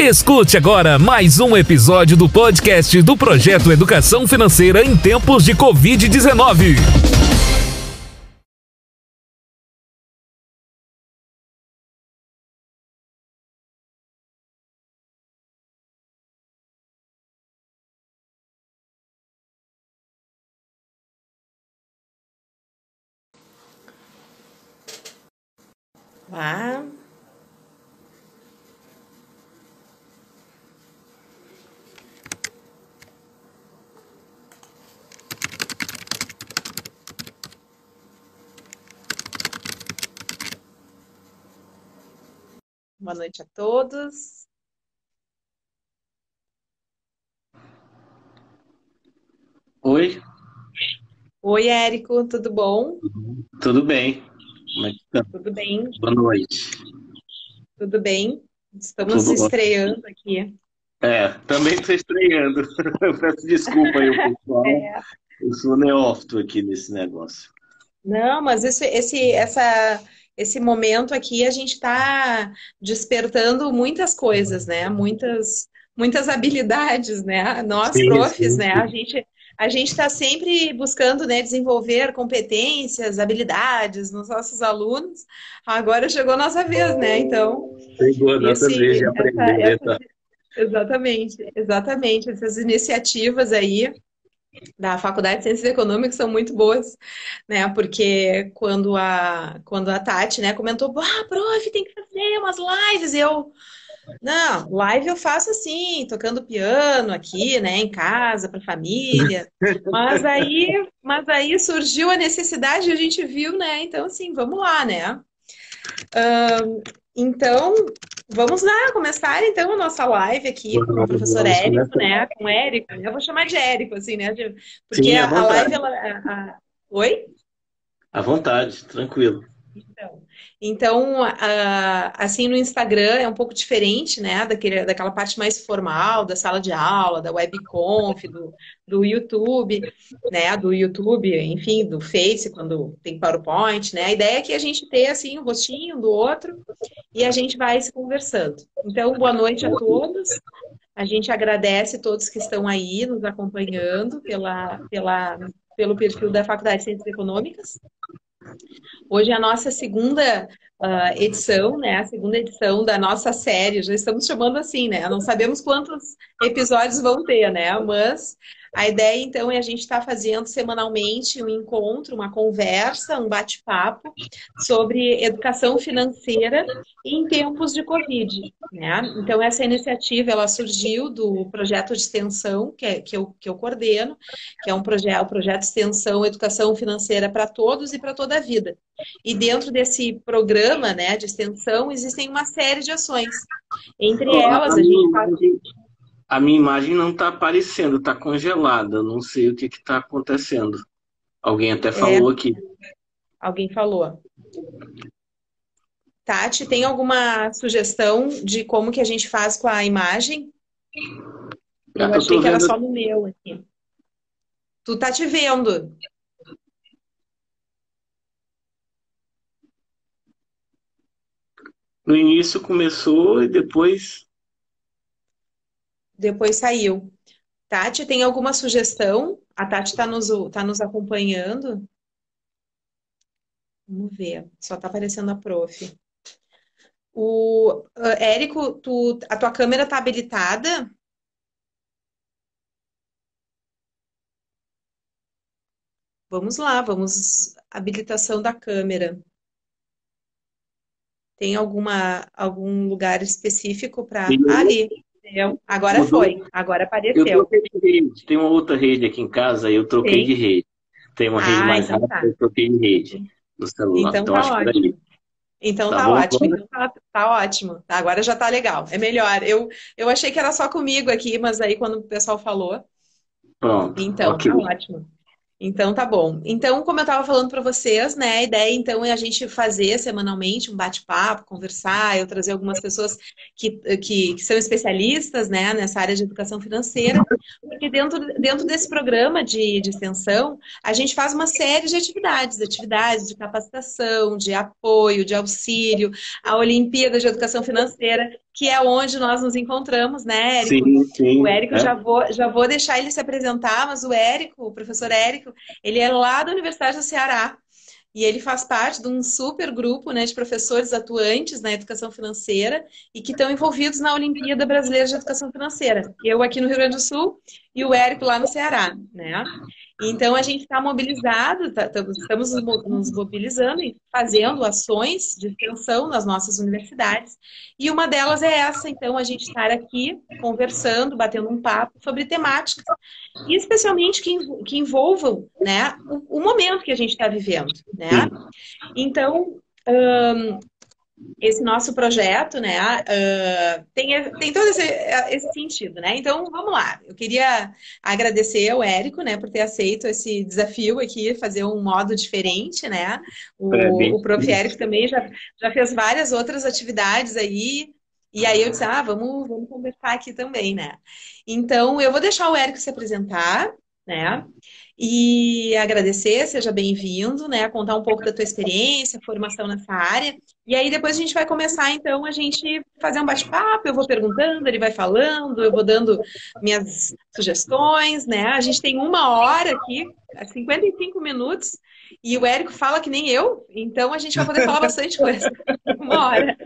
Escute agora mais um episódio do podcast do Projeto Educação Financeira em Tempos de Covid-19. Lá. Boa noite a todos. Oi, Oi, Érico, tudo bom? tudo bem? Como é que tá? Tudo bem? Boa noite. Tudo bem? Estamos Tudo estreando aqui. É, também estou estreando. Eu Peço desculpa aí, pessoal. É. Eu sou neófito aqui nesse negócio. Não, mas esse, esse, essa, esse momento aqui a gente está despertando muitas coisas, né? Muitas, muitas habilidades, né? Nós, Sim, profs, sim, né? sim. A gente, a gente está sempre buscando, né, desenvolver competências, habilidades nos nossos alunos. Agora chegou a nossa vez, né? Então, Chegou a nossa esse, vez de essa, aprender, né? essa, Tá? exatamente, exatamente. Essas iniciativas aí da Faculdade de Ciências Econômicas são muito boas, né? Porque quando a, quando a Tati, né, comentou, ah, prof, tem que fazer umas lives, eu, não, live eu faço assim, tocando piano aqui, né, em casa, para família. Mas aí, mas aí surgiu a necessidade, a gente viu, né? Então, assim, vamos lá, né? Ahn, então, vamos lá começar então a nossa live aqui com o professor vamos Érico, começar. né? Com o Érico, eu vou chamar de Érico, assim, né? Porque Sim, a, a live, ela, a- a- Oi? À vontade, tranquilo. Então, então, assim, no Instagram é um pouco diferente, né, daquele, daquela parte mais formal, da sala de aula, da webconf, do, do YouTube, né, do YouTube, enfim, do Face, quando tem PowerPoint, né, a ideia é que a gente tenha, assim, o rostinho um do outro e a gente vai se conversando. Então, boa noite a todos. A gente agradece todos que estão aí nos acompanhando pela, pela, pelo perfil da Faculdade de Ciências Econômicas. Hoje é a nossa segunda ah, edição, né? A segunda edição da nossa série. Já estamos chamando assim, né? Não sabemos quantos episódios vão ter, né? Mas a ideia, então, é a gente estar fazendo semanalmente um encontro, uma conversa, um bate-papo sobre educação financeira em tempos de Covid, né? Então, essa iniciativa, ela surgiu do projeto de extensão que, é- que, eu, que eu coordeno, que é um projeto, o projeto de extensão Educação Financeira para Todos e para toda a Vida. E dentro desse programa, né, de extensão, existem uma série de ações. Entre elas, a gente faz. A minha imagem não está aparecendo, está congelada. Não sei o que está acontecendo. Alguém até É, falou aqui. alguém falou. Tati, tem alguma sugestão de como que a gente faz com a imagem? Eu Eu achei que era vendo. só no meu aqui. Tu tá te vendo. No início começou e depois. Depois saiu. Tati, tem alguma sugestão? A Tati está nos, tá nos acompanhando. Vamos ver. Só tá aparecendo a prof. O ah, Érico, tu, a tua câmera tá habilitada? Vamos lá, vamos. Habilitação da câmera. Tem alguma algum lugar específico para. Ali. Entendeu? Agora mudou. foi. Agora Eu apareceu. troquei de rede. Tem uma outra rede aqui em casa, eu troquei de Tem? rede. Tem uma rede Ah, mais então rápida, tá. eu troquei de rede no celular. Então Então tá acho que era ótimo. isso. Então Tá tá ótimo. agora? Então tá, tá ótimo. Tá, Agora já tá legal. É melhor. Eu, eu achei que era só comigo aqui, mas aí quando o pessoal falou, Pronto, então ok. tá ótimo. Então tá bom. Então, como eu estava falando para vocês, né, a ideia então é a gente fazer semanalmente um bate-papo, conversar, eu trazer algumas pessoas que, que, que são especialistas, né, nessa área de educação financeira, porque dentro, dentro desse programa de, de extensão, a gente faz uma série de atividades, atividades de capacitação, de apoio, de auxílio, a Olimpíada de Educação Financeira, que é onde nós nos encontramos, né, Érico? Sim, sim. O Érico, é. já, vou, já vou deixar ele se apresentar, mas o Érico, o professor Érico, ele é lá da Universidade do Ceará. E ele faz parte de um super grupo né, de professores atuantes na educação financeira e que estão envolvidos na Olimpíada Brasileira de Educação Financeira. Eu aqui no Rio Grande do Sul e o Érico lá no Ceará. Né? Então, a gente está mobilizado, tá, estamos nos mobilizando e fazendo ações de extensão nas nossas universidades. E uma delas é essa, então, a gente estar aqui conversando, batendo um papo sobre temáticas, e especialmente que, que envolvam né, o, o momento que a gente está vivendo. Né? Então, esse nosso projeto, né, uh, tem, tem todo esse, esse, sentido, né? Então, vamos lá. Eu queria agradecer ao Érico, né, por ter aceito esse desafio aqui, fazer um modo diferente, né? O, é, o Prof. Érico também já, já fez várias outras atividades aí, e aí eu disse, ah, vamos, vamos conversar aqui também, né? Então, eu vou deixar o Érico se apresentar, né? E agradecer, seja bem-vindo, né? Contar um pouco da tua experiência, formação nessa área. E aí depois a gente vai começar, então, a gente fazer um bate-papo, eu vou perguntando, ele vai falando, eu vou dando minhas sugestões, né? A gente tem uma hora aqui, 55 minutos, e o Érico fala que nem eu, então a gente vai poder falar bastante coisa. Uma hora.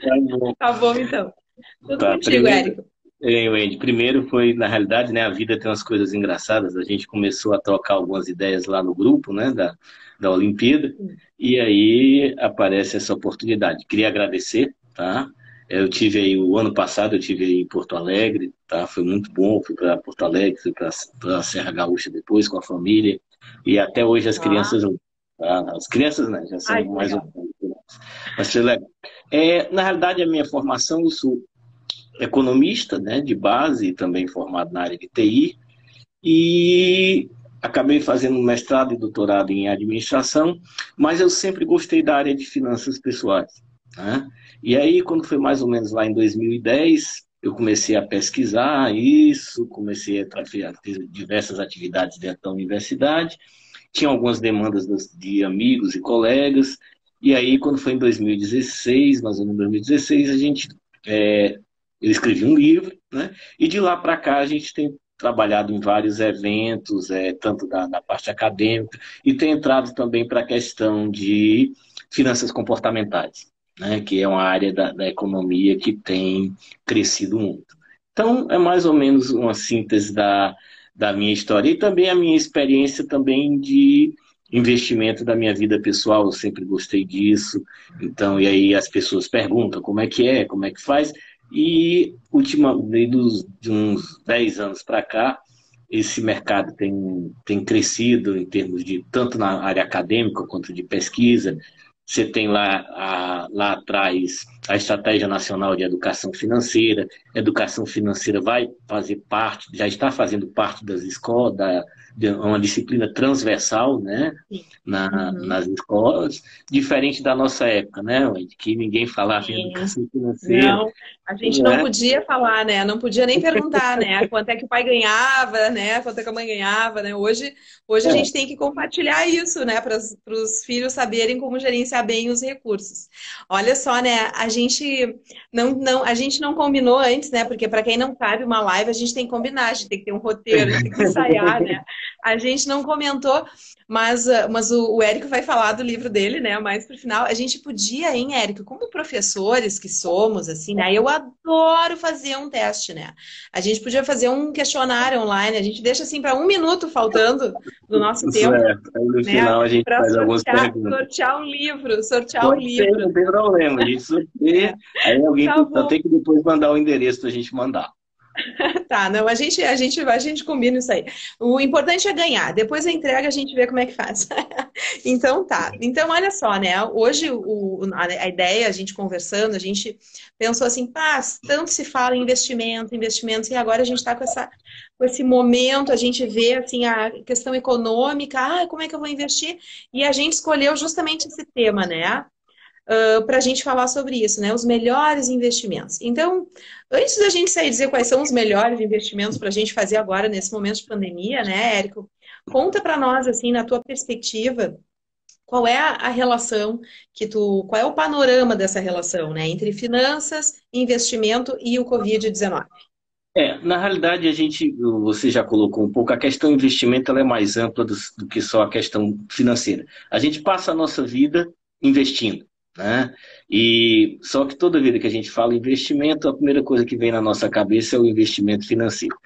Tá bom, tá bom então. Tudo tá, contigo, primeiro... Érico. É, Wendy, primeiro foi, na realidade, né, a vida tem umas coisas engraçadas, a gente começou a trocar algumas ideias lá no grupo, né, da, da Olimpíada, e aí aparece essa oportunidade. Queria agradecer, tá? Eu tive aí, o ano passado eu tive aí em Porto Alegre, tá? Foi muito bom, fui para Porto Alegre, fui para a Serra Gaúcha depois com a família, e até hoje as ah. crianças, tá? as crianças, né, já são Ai, mais um mas foi legal. É, na realidade, a minha formação, eu sou economista, né, de base, também formado na área de TI, e acabei fazendo mestrado e doutorado em administração, mas eu sempre gostei da área de finanças pessoais. Né? E aí, quando foi mais ou menos lá em 2010, eu comecei a pesquisar isso, comecei a fazer diversas atividades dentro da universidade, tinha algumas demandas de amigos e colegas, e aí, quando foi em 2016, mais ou menos em 2016, a gente é, eu escrevi um livro, né? E de lá para cá a gente tem trabalhado em vários eventos, é, tanto da, parte acadêmica, e tem entrado também para a questão de finanças comportamentais, né? Que é uma área da, da economia que tem crescido muito. Então, é mais ou menos uma síntese da, da minha história e também a minha experiência também de investimento da minha vida pessoal, eu sempre gostei disso. Então, e aí as pessoas perguntam como é que é, como é que faz. E última, dos, de uns 10 anos para cá, esse mercado tem, tem crescido em termos de tanto na área acadêmica quanto de pesquisa. Você tem lá, a, lá atrás a Estratégia Nacional de Educação Financeira. Educação financeira vai fazer parte, já está fazendo parte das escolas, da, uma disciplina transversal né, na, uhum. nas escolas, diferente da nossa época, né, que ninguém falava em educação financeira. Não, a gente não, não é? podia falar, né? Não podia nem perguntar, né? Quanto é que o pai ganhava, né? Quanto é que a mãe ganhava, né? Hoje, hoje é. a gente tem que compartilhar isso, né? Para os filhos saberem como gerenciar bem os recursos. Olha só, né? A gente não, não, a gente não combinou antes, né? Porque para quem não sabe, uma live a gente tem que combinar, a gente tem que ter um roteiro, tem que ensaiar, né? A gente não comentou, mas, ah, mas o, o Érico vai falar do livro dele, né? Mais pro final. A gente podia, hein, Érico, como professores que somos, assim, né? Eu adoro fazer um teste, né? A gente podia fazer um questionário online, a gente deixa assim para um minuto faltando do nosso Isso tempo. É. Aí no né? final a gente faz sortear, algumas perguntas. Sortear um livro, sortear Pode um livro. Não tem problema, a gente sorteia. Aí alguém tá tem que depois mandar o endereço pra gente mandar. tá, não, a gente, a gente a gente combina isso aí. O importante é ganhar. Depois a entrega a gente vê como é que faz. então tá. Então olha só, né? Hoje o, a ideia, a gente conversando, a gente pensou assim, pá, tanto se fala em investimento, investimentos, e agora a gente está com essa com esse momento, a gente vê assim a questão econômica, ah, como é que eu vou investir? E a gente escolheu justamente esse tema, né? Uh, para a gente falar sobre isso, né? Os melhores investimentos. Então, antes da gente sair dizer quais são os melhores investimentos para a gente fazer agora nesse momento de pandemia, né, Érico? Conta para nós, assim, na tua perspectiva, qual é a, relação que tu, qual é o panorama dessa relação, né, entre finanças, investimento e o Covid-19? É, na realidade a gente, você já colocou um pouco, a questão investimento ela é mais ampla do, do que só a questão financeira. A gente passa a nossa vida investindo. Né? E só que toda vida que a gente fala investimento, a primeira coisa que vem na nossa cabeça é o investimento financeiro.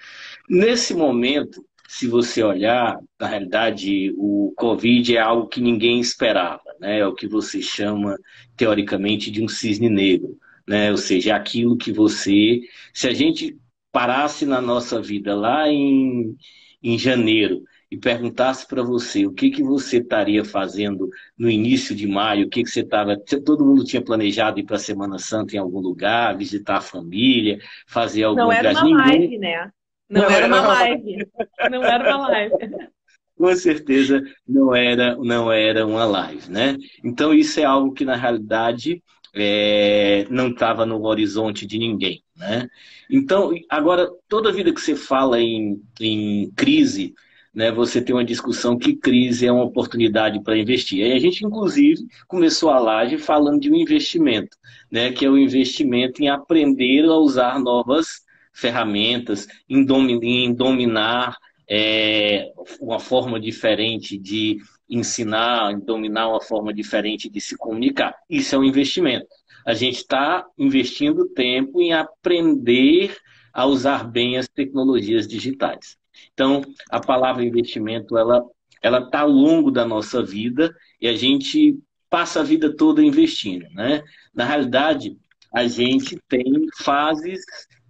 Nesse momento, se você olhar, na realidade, o Covid é algo que ninguém esperava, né? É o que você chama, teoricamente, de um cisne negro, né? Ou seja, é aquilo que você, se a gente parasse na nossa vida lá em, em janeiro e perguntasse para você o que, que você estaria fazendo no início de maio, o que, que você estava. Todo mundo tinha planejado ir para a Semana Santa em algum lugar, visitar a família, fazer algum Não era uma live, né? Não, não era, uma live. Não era uma live. Com certeza não era, não era uma live, né? Então isso é algo que na realidade é, não estava no horizonte de ninguém, né? Então agora toda vida que você fala em, em crise, né, você tem uma discussão que crise é uma oportunidade para investir. Aí a gente, inclusive, começou a live falando de um investimento, né, que é o investimento em aprender a usar novas ferramentas, em, dominar, em dominar é, uma forma diferente de ensinar, em dominar uma forma diferente de se comunicar. Isso é um investimento. A gente está investindo tempo em aprender a usar bem as tecnologias digitais. Então, a palavra investimento, ela ela está ao longo da nossa vida e a gente passa a vida toda investindo, né? Na realidade, a gente tem fases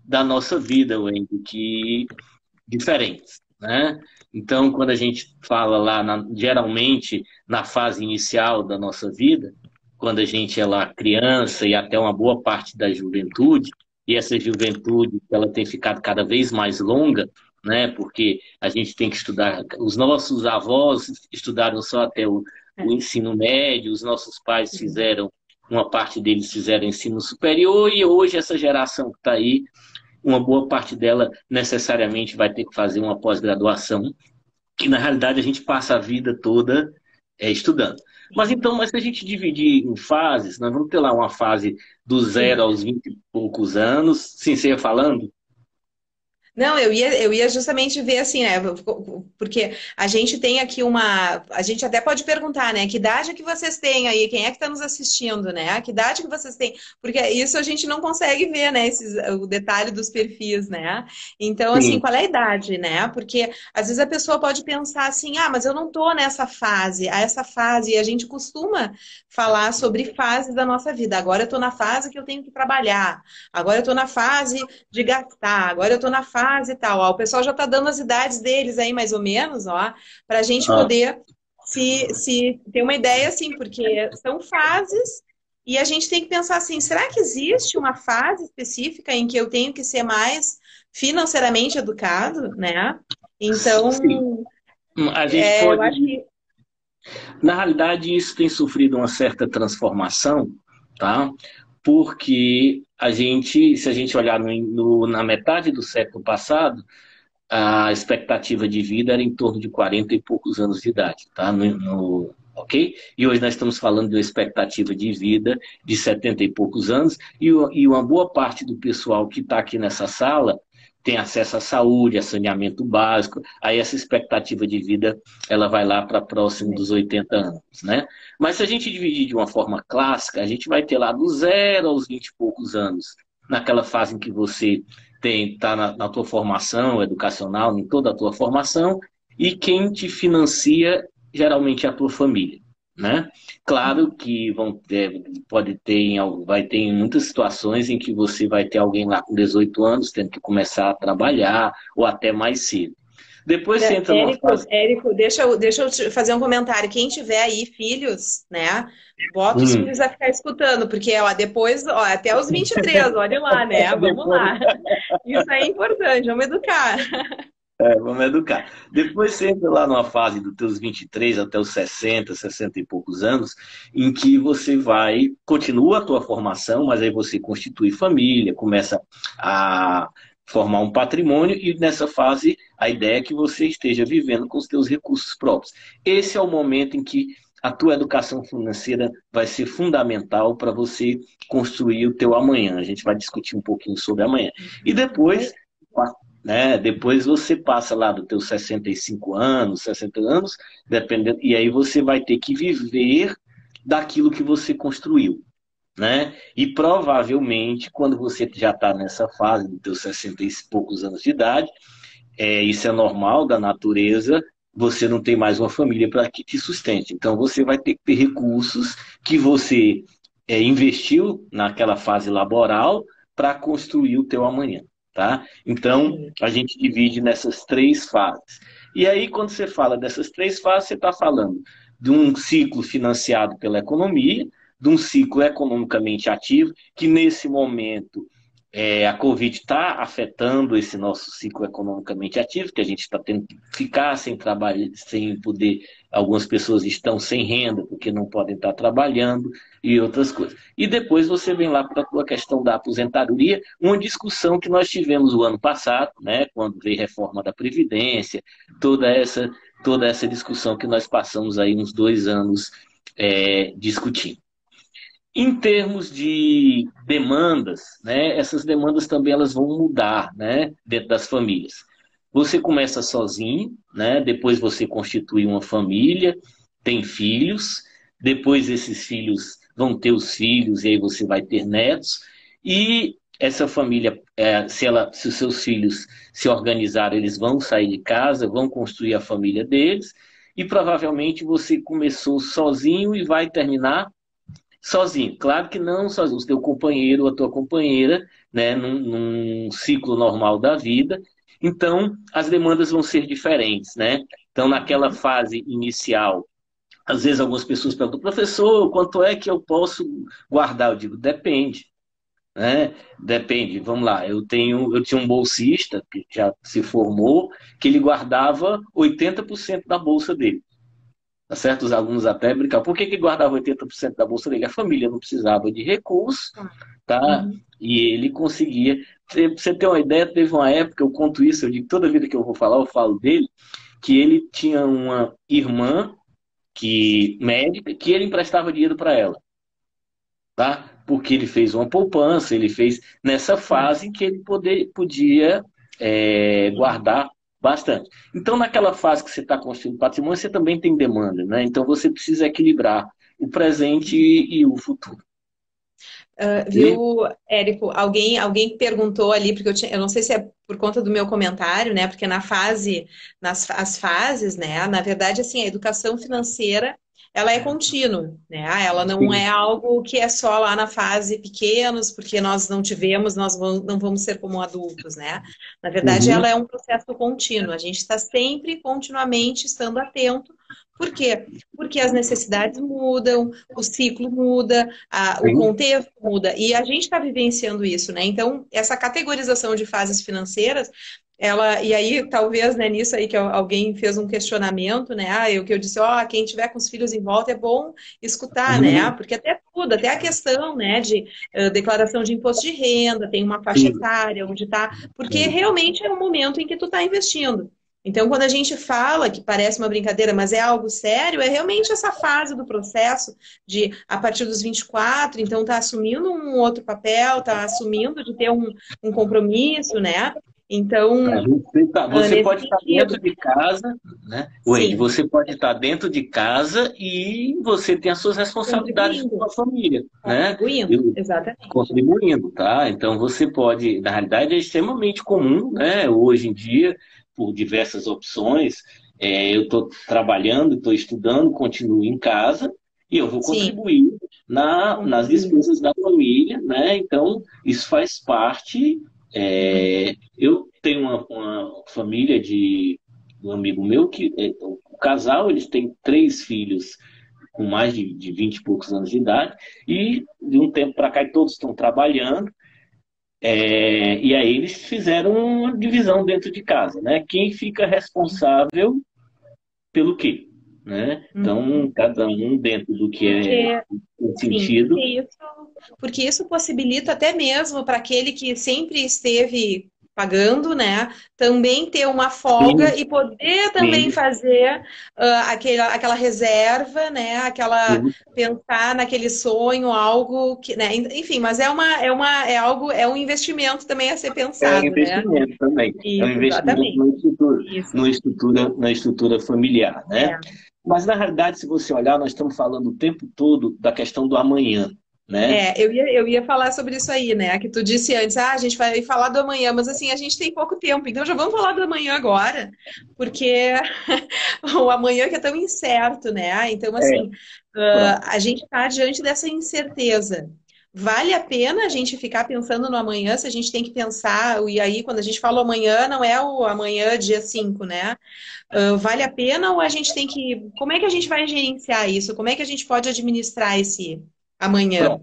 da nossa vida, Wendy, que diferentes, né? Então, quando a gente fala lá, na, geralmente na fase inicial da nossa vida, quando a gente é lá criança e até uma boa parte da juventude, e essa juventude ela tem ficado cada vez mais longa, né? Porque a gente tem que estudar. Os nossos avós estudaram só até o, o é. ensino médio, os nossos pais fizeram uma parte deles fizeram ensino superior e hoje essa geração que está aí, uma boa parte dela necessariamente vai ter que fazer uma pós-graduação, que na realidade a gente passa a vida toda é, estudando. Mas então, mas se a gente dividir em fases, nós vamos ter lá uma fase do zero aos vinte e poucos anos, você ia falando? Não, eu ia, eu ia justamente ver assim, né? Porque a gente tem aqui uma. A gente até pode perguntar, né? Que idade que vocês têm aí? Quem é que está nos assistindo, né? Que idade que vocês têm? Porque isso a gente não consegue ver, né? Esses, o detalhe dos perfis, né? Então, assim, Sim. qual é a idade, né? Porque às vezes a pessoa pode pensar assim, ah, mas eu não tô nessa fase, a essa fase, e a gente costuma falar sobre fases da nossa vida. Agora eu tô na fase que eu tenho que trabalhar, agora eu tô na fase de gastar, agora eu tô na fase fase e tal. Ó, o pessoal já está dando as idades deles aí, mais ou menos, ó, para a gente ah. poder se, se ter uma ideia, assim, porque são fases e a gente tem que pensar assim: será que existe uma fase específica em que eu tenho que ser mais financeiramente educado, né? Então, Sim. a gente é, pode. Eu acho que... Na realidade, isso tem sofrido uma certa transformação, tá? Porque a gente, se a gente olhar no, no, na metade do século passado, a expectativa de vida era em torno de 40 e poucos anos de idade, tá? No, no, ok? E hoje nós estamos falando de uma expectativa de vida de 70 e poucos anos, e, e uma boa parte do pessoal que está aqui nessa sala tem acesso à saúde, a saneamento básico, aí essa expectativa de vida ela vai lá para próximo dos 80 anos, né? Mas se a gente dividir de uma forma clássica, a gente vai ter lá do zero aos 20 e poucos anos, naquela fase em que você tem está na, na tua formação educacional, em toda a tua formação, e quem te financia geralmente é a tua família. Né? Claro que vão ter, pode ter, vai ter em muitas situações em que você vai ter alguém lá com 18 anos tendo que começar a trabalhar, ou até mais cedo. Depois você entra Érico, fase... Érico, deixa eu, deixa eu fazer um comentário. Quem tiver aí filhos, né? Bota os hum. filhos a ficar escutando, porque ó, depois, ó, até os 23, olha lá, né? Vamos lá. Isso é importante, vamos educar. É, vamos educar. Depois você entra lá numa fase dos teus 23 até os 60, 60 e poucos anos, em que você vai, continua a tua formação, mas aí você constitui família, começa a formar um patrimônio e nessa fase a ideia é que você esteja vivendo com os teus recursos próprios. Esse é o momento em que a tua educação financeira vai ser fundamental para você construir o teu amanhã. A gente vai discutir um pouquinho sobre amanhã. E depois, né, depois você passa lá dos teus 65 anos, 60 anos, dependendo, e aí você vai ter que viver daquilo que você construiu. Né? E provavelmente, quando você já está nessa fase dos teus 60 e poucos anos de idade, é, isso é normal da natureza, você não tem mais uma família para que te sustente. Então você vai ter que ter recursos que você é, investiu naquela fase laboral para construir o teu amanhã. Tá? Então, a gente divide nessas três fases. E aí, quando você fala dessas três fases, você está falando de um ciclo financiado pela economia, de um ciclo economicamente ativo, que nesse momento é, a Covid está afetando esse nosso ciclo economicamente ativo, que a gente está tendo que ficar sem trabalho, sem poder. Algumas pessoas estão sem renda porque não podem estar trabalhando e outras coisas. E depois você vem lá para a questão da aposentadoria, uma discussão que nós tivemos o ano passado, né, quando veio reforma da Previdência, toda essa, toda essa discussão que nós passamos aí uns dois anos é, discutindo. Em termos de demandas, né, essas demandas também elas vão mudar né, dentro das famílias. Você começa sozinho, né, depois você constitui uma família, tem filhos, depois esses filhos vão ter os filhos e aí você vai ter netos, e essa família, é, se, ela, se os seus filhos se organizarem, eles vão sair de casa, vão construir a família deles, e provavelmente você começou sozinho e vai terminar sozinho. Claro que não sozinho, o teu companheiro ou a tua companheira, né, num, num, ciclo normal da vida. Então, as demandas vão ser diferentes, né? Então, naquela fase inicial, às vezes algumas pessoas perguntam, professor, quanto é que eu posso guardar? Eu digo, depende. Né? Depende, vamos lá. Eu tenho, eu tinha um bolsista que já se formou, que ele guardava 80% da bolsa dele. Tá certo? Os alunos até brincavam. Por que, que guardava 80% da bolsa dele? A família não precisava de recursos, tá? Uhum. E ele conseguia. Pra você ter uma ideia, teve uma época, eu conto isso, eu digo toda vida que eu vou falar, eu falo dele, que ele tinha uma irmã que médica que ele emprestava dinheiro para ela. Tá? Porque ele fez uma poupança, ele fez nessa fase que ele poder, podia é, guardar Bastante. Então, naquela fase que você está construindo patrimônio, você também tem demanda, né? Então, você precisa equilibrar o presente e, o futuro. Uh, viu, Érico? Alguém, alguém perguntou ali, porque eu, tinha, eu não sei se é por conta do meu comentário, né? Porque na fase, nas as fases, né? Na verdade, assim, a educação financeira ela é contínua, né? Ah, ela não é algo que é só lá na fase pequenos, porque nós não tivemos, nós não vamos ser como adultos, né? Na verdade, uhum. ela é um processo contínuo. A gente está sempre, continuamente, estando atento. Por quê? Porque as necessidades mudam, o ciclo muda, a, o contexto muda, e a gente está vivenciando isso, né? Então, essa categorização de fases financeiras, ela e aí talvez né, nisso aí que alguém fez um questionamento né ah, eu que eu disse ó oh, quem tiver com os filhos em volta é bom escutar né? uhum. né porque até tudo até a questão né de uh, declaração de imposto de renda tem uma faixa Sim. etária onde está porque Sim. realmente é o momento em que tu está investindo então, quando a gente fala que parece uma brincadeira, mas é algo sério, é realmente essa fase do processo de, a partir dos 24, então tá assumindo um outro papel, tá assumindo de ter um, um compromisso, né? Então. Tá, você pode estar dentro de casa, né? Wade, você pode estar dentro de casa e você tem as suas responsabilidades com a família. Né? Contribuindo, exatamente. Contribuindo, tá? Então você pode, na realidade, é extremamente comum, né? Hoje em dia, por diversas opções. É, eu estou trabalhando, estou estudando, continuo em casa e eu vou contribuir na, nas despesas da família, né? Então, isso faz parte é, eu tenho uma, uma, família de um amigo meu que é, o casal eles têm três filhos com mais de, de 20 e poucos anos de idade e de um tempo para cá todos estão trabalhando é, e aí eles fizeram uma divisão dentro de casa, né? Quem fica responsável pelo quê? Né? Então, uhum. cada um dentro do que é o sentido. Sim, isso, porque isso possibilita até mesmo para aquele que sempre esteve pagando, né? Também ter uma folga Sim. e poder também Sim. fazer uh, aquela, aquela reserva, né? Aquela Sim. pensar naquele sonho, algo que, né? Enfim, mas é uma é uma é algo é um investimento também a ser pensado, é um né? investimento né? também. Isso, é um investimento na estrutura, na estrutura, na estrutura familiar, né? É. Mas na realidade, se você olhar, nós estamos falando o tempo todo da questão do amanhã. Né? É, eu ia, eu ia falar sobre isso aí, né? Que tu disse antes, ah, a gente vai falar do amanhã, mas assim, a gente tem pouco tempo, então já vamos falar do amanhã agora, porque o amanhã que é tão incerto, né? Então, assim, é. uh, a gente está diante dessa incerteza. Vale a pena a gente ficar pensando no amanhã, se a gente tem que pensar, e aí quando a gente fala amanhã, não é o amanhã dia 5, né? Uh, vale a pena ou a gente tem que. Como é que a gente vai gerenciar isso? Como é que a gente pode administrar esse, amanhã?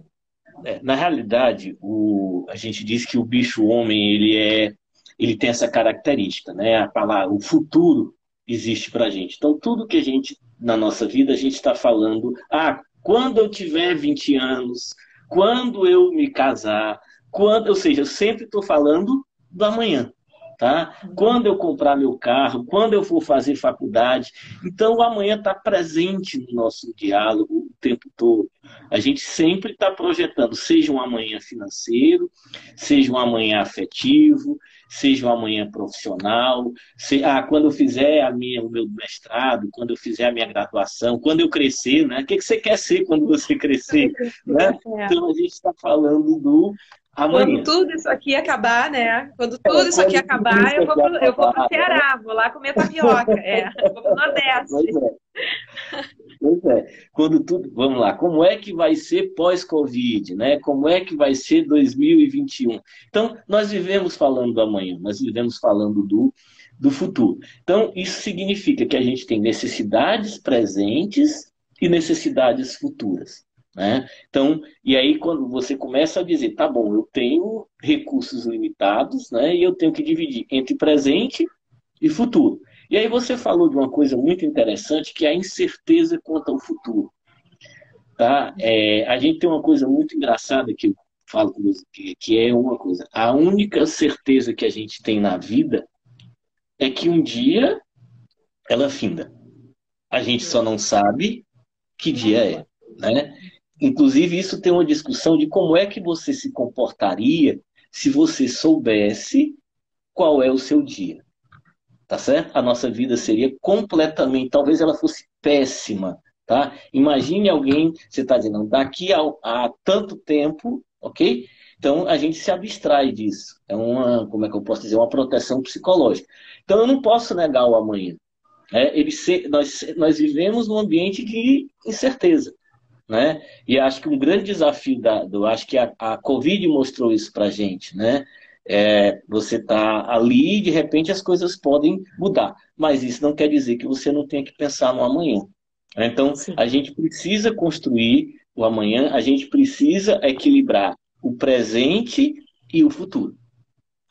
É, na realidade, o, a gente diz que o bicho homem ele é, ele tem essa característica, né? A palavra, o futuro existe para a gente. Então, tudo que a gente na nossa vida a gente está falando, ah, quando eu tiver 20 anos, quando eu me casar, quando, ou seja, eu sempre estou falando do amanhã tá? Quando eu comprar meu carro, quando eu for fazer faculdade. Então, o amanhã está presente no nosso diálogo o tempo todo. A gente sempre está projetando, seja um amanhã financeiro, seja um amanhã afetivo, seja um amanhã profissional, se, ah, quando eu fizer a minha, o meu mestrado, quando eu fizer a minha graduação, quando eu crescer, né? O que, que você quer ser quando você crescer? Né? É. Então a gente está falando do Amanhã. Quando tudo isso aqui acabar, né? Quando tudo é, isso aqui acabar, eu vou, pro, eu vou pro Ceará, vou lá comer tapioca. É, vou pro Nordeste. Pois é. Pois é. Quando tudo. Vamos lá, como é que vai ser pós-Covid, né? Como é que vai ser 2021? Então, nós vivemos falando do amanhã, nós vivemos falando do, do futuro. Então, isso significa que a gente tem necessidades presentes e necessidades futuras. Né? Então, e aí quando você começa a dizer, tá bom, eu tenho recursos limitados, né? E eu tenho que dividir entre presente e futuro. E aí você falou de uma coisa muito interessante, que é a incerteza quanto ao futuro. Tá? É, a gente tem uma coisa muito engraçada que eu falo com você, que, é uma coisa. A única certeza que a gente tem na vida é que um dia ela finda. A gente só não sabe que dia é. Né? Inclusive, isso tem uma discussão de como é que você se comportaria se você soubesse qual é o seu dia. Tá certo? A nossa vida seria completamente, talvez ela fosse péssima, tá? Imagine alguém, você está dizendo, daqui a, a tanto tempo, ok? Então a gente se abstrai disso. É uma, como é que eu posso dizer, uma proteção psicológica. Então eu não posso negar o amanhã. É, ele se, nós, nós vivemos num ambiente de incerteza. Né? E acho que um grande desafio da, do, acho que a, a Covid mostrou isso para gente, né? É, você está ali e de repente as coisas podem mudar, mas isso não quer dizer que você não tenha que pensar no amanhã. Então Sim. a gente precisa construir o amanhã, a gente precisa equilibrar o presente e o futuro.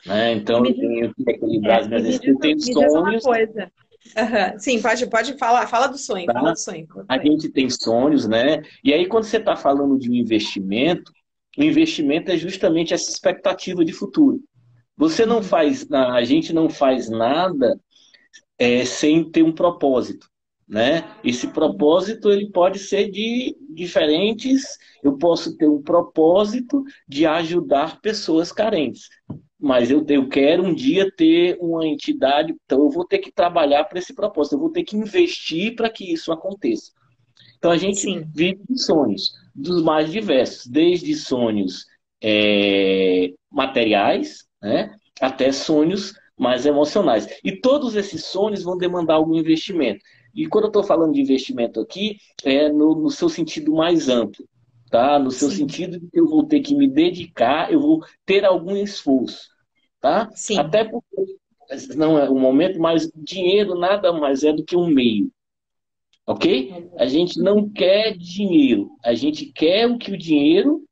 Né? Então eu tenho que equilibrar é, as minhas intenções. Uhum. Sim, pode, pode falar, fala do sonho, tá? fala do sonho. A gente tem sonhos, né? E aí, quando você está falando de um investimento, o investimento é justamente essa expectativa de futuro. Você não uhum. faz, a gente não faz nada é, sem ter um propósito, né? Esse propósito ele pode ser de diferentes. Eu posso ter um propósito de ajudar pessoas carentes mas eu, eu quero um dia ter uma entidade, então eu vou ter que trabalhar para esse propósito, eu vou ter que investir para que isso aconteça. Então a gente Sim. vive de sonhos dos mais diversos, desde sonhos é, materiais, né, até sonhos mais emocionais. E todos esses sonhos vão demandar algum investimento. E quando eu estou falando de investimento aqui, é no, no seu sentido mais amplo tá? No seu Sim. sentido de que eu vou ter que me dedicar, eu vou ter algum esforço tá? Sim. Até porque não é o momento, mas dinheiro nada mais é do que um meio. Ok? A gente não quer dinheiro, a gente quer o que o dinheiro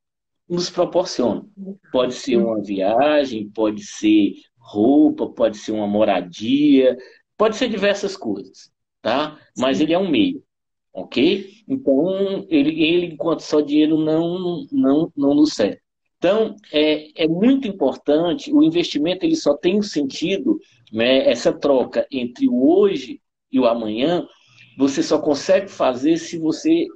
nos proporciona. Pode ser uma viagem, pode ser roupa, pode ser uma moradia, pode ser diversas coisas, tá? Mas Sim. ele é um meio, ok? Então ele, ele enquanto só dinheiro não não não nos serve. Então, é, é muito importante, o investimento ele só tem um sentido, né, essa troca entre o hoje e o amanhã, você só consegue fazer se você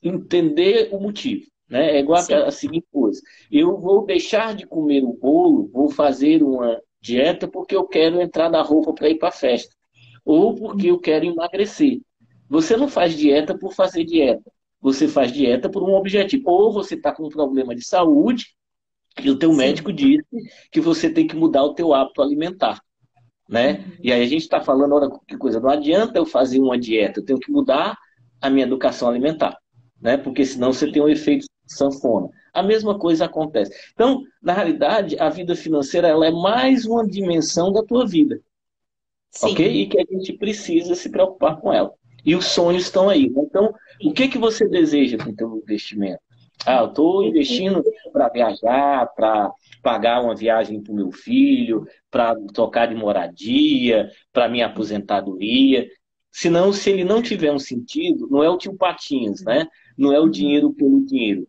entender o motivo. Né? É igual a, a seguinte coisa: eu vou deixar de comer o bolo, vou fazer uma dieta porque eu quero entrar na roupa para ir para a festa, ou porque eu quero emagrecer. Você não faz dieta por fazer dieta, você faz dieta por um objetivo. Ou você está com um problema de saúde e o teu Sim. médico disse que você tem que mudar o teu hábito alimentar. Né? Uhum. E aí a gente está falando, olha que coisa, não adianta eu fazer uma dieta, eu tenho que mudar a minha educação alimentar, né? Porque senão você tem um efeito sanfona. A mesma coisa acontece. Então, na realidade, a vida financeira ela é mais uma dimensão da tua vida. Sim. Ok? E que a gente precisa se preocupar com ela. E os sonhos estão aí. Né? Então, o que, que você deseja com o teu investimento? Ah, eu estou investindo para viajar, para pagar uma viagem para o meu filho, para tocar de moradia, para minha aposentadoria. Senão, se ele não tiver um sentido, não é o tio Patinhas, né? Não é o dinheiro pelo dinheiro.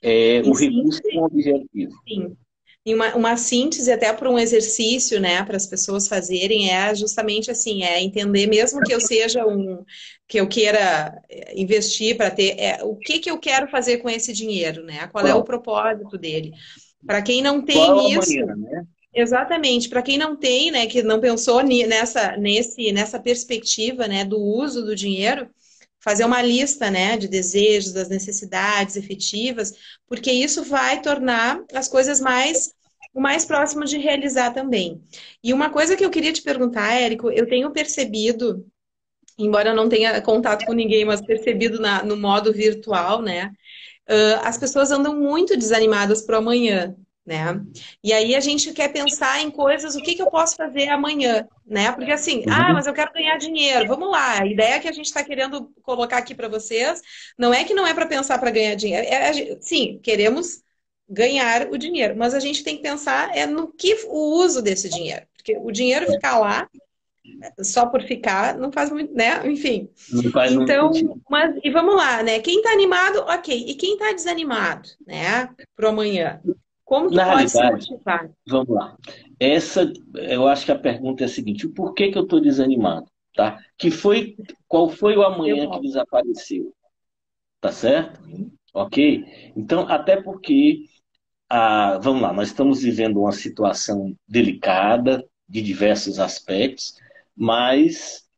É o recurso com objetivo. Sim. E uma, uma síntese até para um exercício, né, para as pessoas fazerem é justamente assim, é entender mesmo que eu seja um que eu queira eh, investir para ter, é, o que que eu quero fazer com esse dinheiro, né? Qual, Qual? é o propósito dele? Para quem não tem Qual isso, maneira, né? Exatamente. Para quem não tem, né, que não pensou nessa, nesse, nessa perspectiva, né, do uso do dinheiro, fazer uma lista, né, de desejos, das necessidades efetivas, porque isso vai tornar as coisas mais o mais próximo de realizar também. E uma coisa que eu queria te perguntar, Érico, eu tenho percebido, embora eu não tenha contato com ninguém, mas percebido na, no modo virtual, né? Uh, as pessoas andam muito desanimadas para o amanhã né? E aí a gente quer pensar em coisas, o que, que eu posso fazer amanhã, né? Porque assim, uhum. ah, mas eu quero ganhar dinheiro. Vamos lá, a ideia que a gente está querendo colocar aqui para vocês não é que não é para pensar para ganhar dinheiro. É, sim, queremos ganhar o dinheiro, mas a gente tem que pensar é no que o uso desse dinheiro, porque o dinheiro ficar lá só por ficar não faz muito, né? Enfim. então, mas e vamos lá, né? Quem está animado, ok. E quem está desanimado, né? Para amanhã. Como que Na pode se motivar? Vamos lá. Essa, eu acho que a pergunta é a seguinte: o porquê que eu estou desanimado? Tá? Que foi, qual foi o amanhã que desapareceu? Tá certo? Ok? Então, até porque, ah, vamos lá, nós estamos vivendo uma situação delicada de diversos aspectos, mas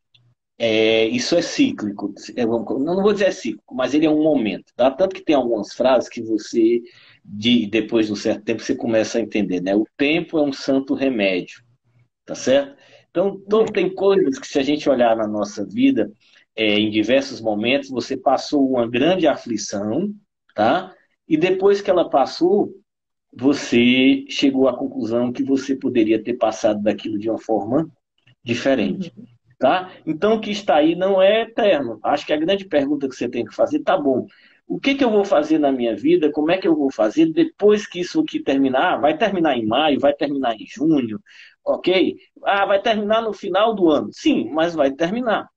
é, isso é cíclico. É, não vou dizer cíclico, mas ele é um momento. Tá? Tanto que tem algumas frases que você de depois de um certo tempo você começa a entender, né? O tempo é um santo remédio, tá certo? Então, todo, tem coisas que se a gente olhar na nossa vida, é, em diversos momentos, você passou uma grande aflição, tá? E depois que ela passou, você chegou à conclusão que você poderia ter passado daquilo de uma forma diferente. Uhum. Tá? Então, o que está aí não é eterno. Acho que a grande pergunta que você tem que fazer, tá bom, o que, que eu vou fazer na minha vida, como é que eu vou fazer depois que isso aqui terminar, vai terminar em maio, vai terminar em junho, ok? Ah, vai terminar no final do ano. Sim, mas vai terminar.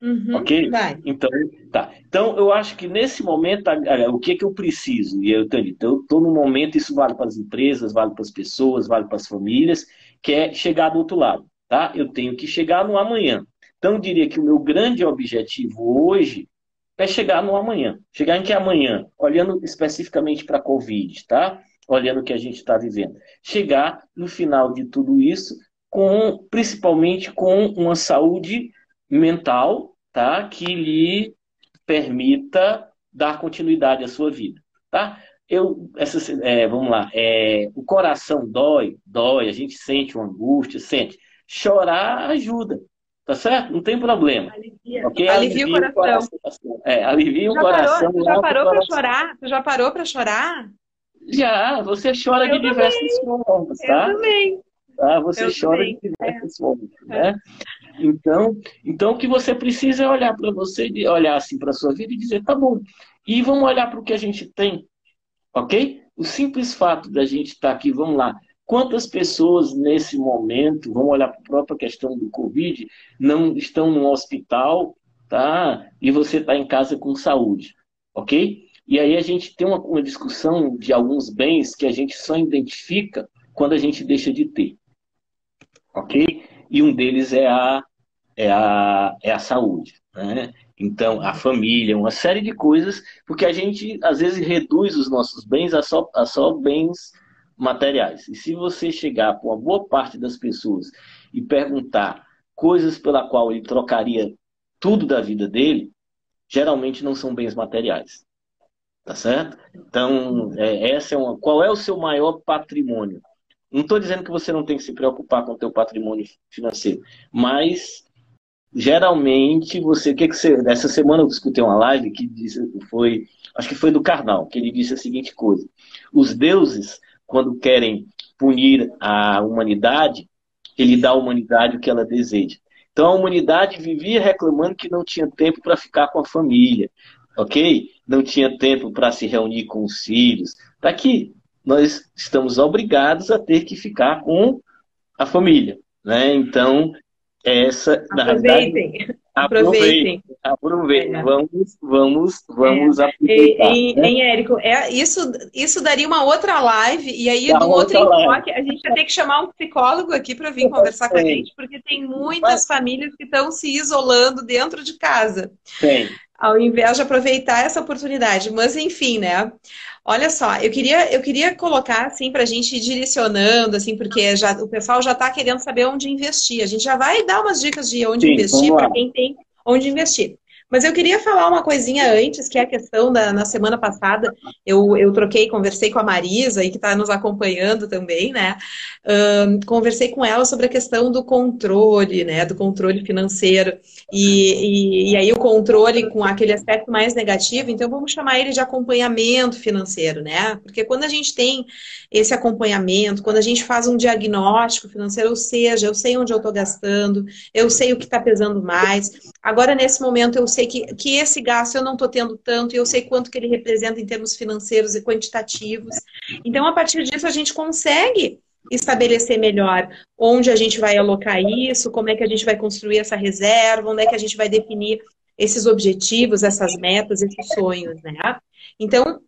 Uhum, ok? Vai. Então, tá. Então, eu acho que nesse momento, o que, que eu preciso? E eu estou no momento, isso vale para as empresas, vale para as pessoas, vale para as famílias, que é chegar do outro lado. Tá? Eu tenho que chegar no amanhã. Então, eu diria que o meu grande objetivo hoje é chegar no amanhã. Chegar em que amanhã? Olhando especificamente para a Covid, tá? Olhando o que a gente está vivendo. Chegar no final de tudo isso, com principalmente com uma saúde mental, tá? Que lhe permita dar continuidade à sua vida, tá? Eu, essa, é, vamos lá, é, o coração dói, dói, a gente sente uma angústia, sente. Chorar ajuda, Tá certo? Não tem problema. Alivia, okay? alivia, alivia o coração. coração. É, alivia o coração. Parou, já parou para chorar? Tu já parou para chorar? Já, você chora eu de também. diversas formas, tá? Eu também. Tá? Você eu chora também. de diversas é. formas, né? Então, então o que você precisa é olhar para você, olhar assim para sua vida e dizer, tá bom. E vamos olhar para o que a gente tem, ok? O simples fato da gente estar tá aqui, vamos lá, Quantas pessoas nesse momento, vamos olhar para a própria questão do Covid, não estão no hospital, tá? E você está em casa com saúde, ok? E aí a gente tem uma, uma discussão de alguns bens que a gente só identifica quando a gente deixa de ter. Ok? E um deles é a, é a, é a saúde. Né? Então, a família, uma série de coisas, porque a gente às vezes reduz os nossos bens a só, a só bens materiais. E se você chegar para uma boa parte das pessoas e perguntar coisas pela qual ele trocaria tudo da vida dele, geralmente não são bens materiais. Tá certo? Então, é, essa é uma. Qual é o seu maior patrimônio? Não estou dizendo que você não tem que se preocupar com o teu patrimônio financeiro, mas geralmente você, o que que você, essa semana eu escutei uma live que disse, foi, acho que foi do Karnal, que ele disse a seguinte coisa: os deuses, quando querem punir a humanidade, ele dá à humanidade o que ela deseja. Então a humanidade vivia reclamando que não tinha tempo para ficar com a família, ok? Não tinha tempo para se reunir com os filhos. Daqui nós estamos obrigados a ter que ficar com a família, né? Então essa aproveitem. Verdade, aproveitem. Aproveitem. É. Vamos, vamos, vamos é. aproveitar. E, né? Em Érico, é, isso, isso daria uma outra live, e aí Dá no outro enfoque, a gente vai ter que chamar um psicólogo aqui para vir conversar com a gente, porque tem muitas famílias que estão se isolando dentro de casa. Tem. Ao invés de aproveitar essa oportunidade. Mas enfim, né? Olha só, eu queria, eu queria colocar assim para a gente ir direcionando, assim, porque já, o pessoal já está querendo saber onde investir. A gente já vai dar umas dicas de onde Sim, investir para quem tem onde investir. Mas eu queria falar uma coisinha antes, que é a questão da na semana passada, eu, eu troquei, conversei com a Marisa, aí que está nos acompanhando também, né? Um, conversei com ela sobre a questão do controle, né? Do controle financeiro. E, e, e, aí o controle com aquele aspecto mais negativo, então vamos chamar ele de acompanhamento financeiro, né? Porque quando a gente tem esse acompanhamento, quando a gente faz um diagnóstico financeiro, ou seja, eu sei onde eu estou gastando, eu sei o que está pesando mais. Agora, nesse momento, eu sei que, que esse gasto eu não estou tendo tanto, e eu sei quanto que ele representa em termos financeiros e quantitativos. Então, a partir disso, a gente consegue estabelecer melhor onde a gente vai alocar isso, como é que a gente vai construir essa reserva, onde é que a gente vai definir esses objetivos, essas metas, esses sonhos, né? Então,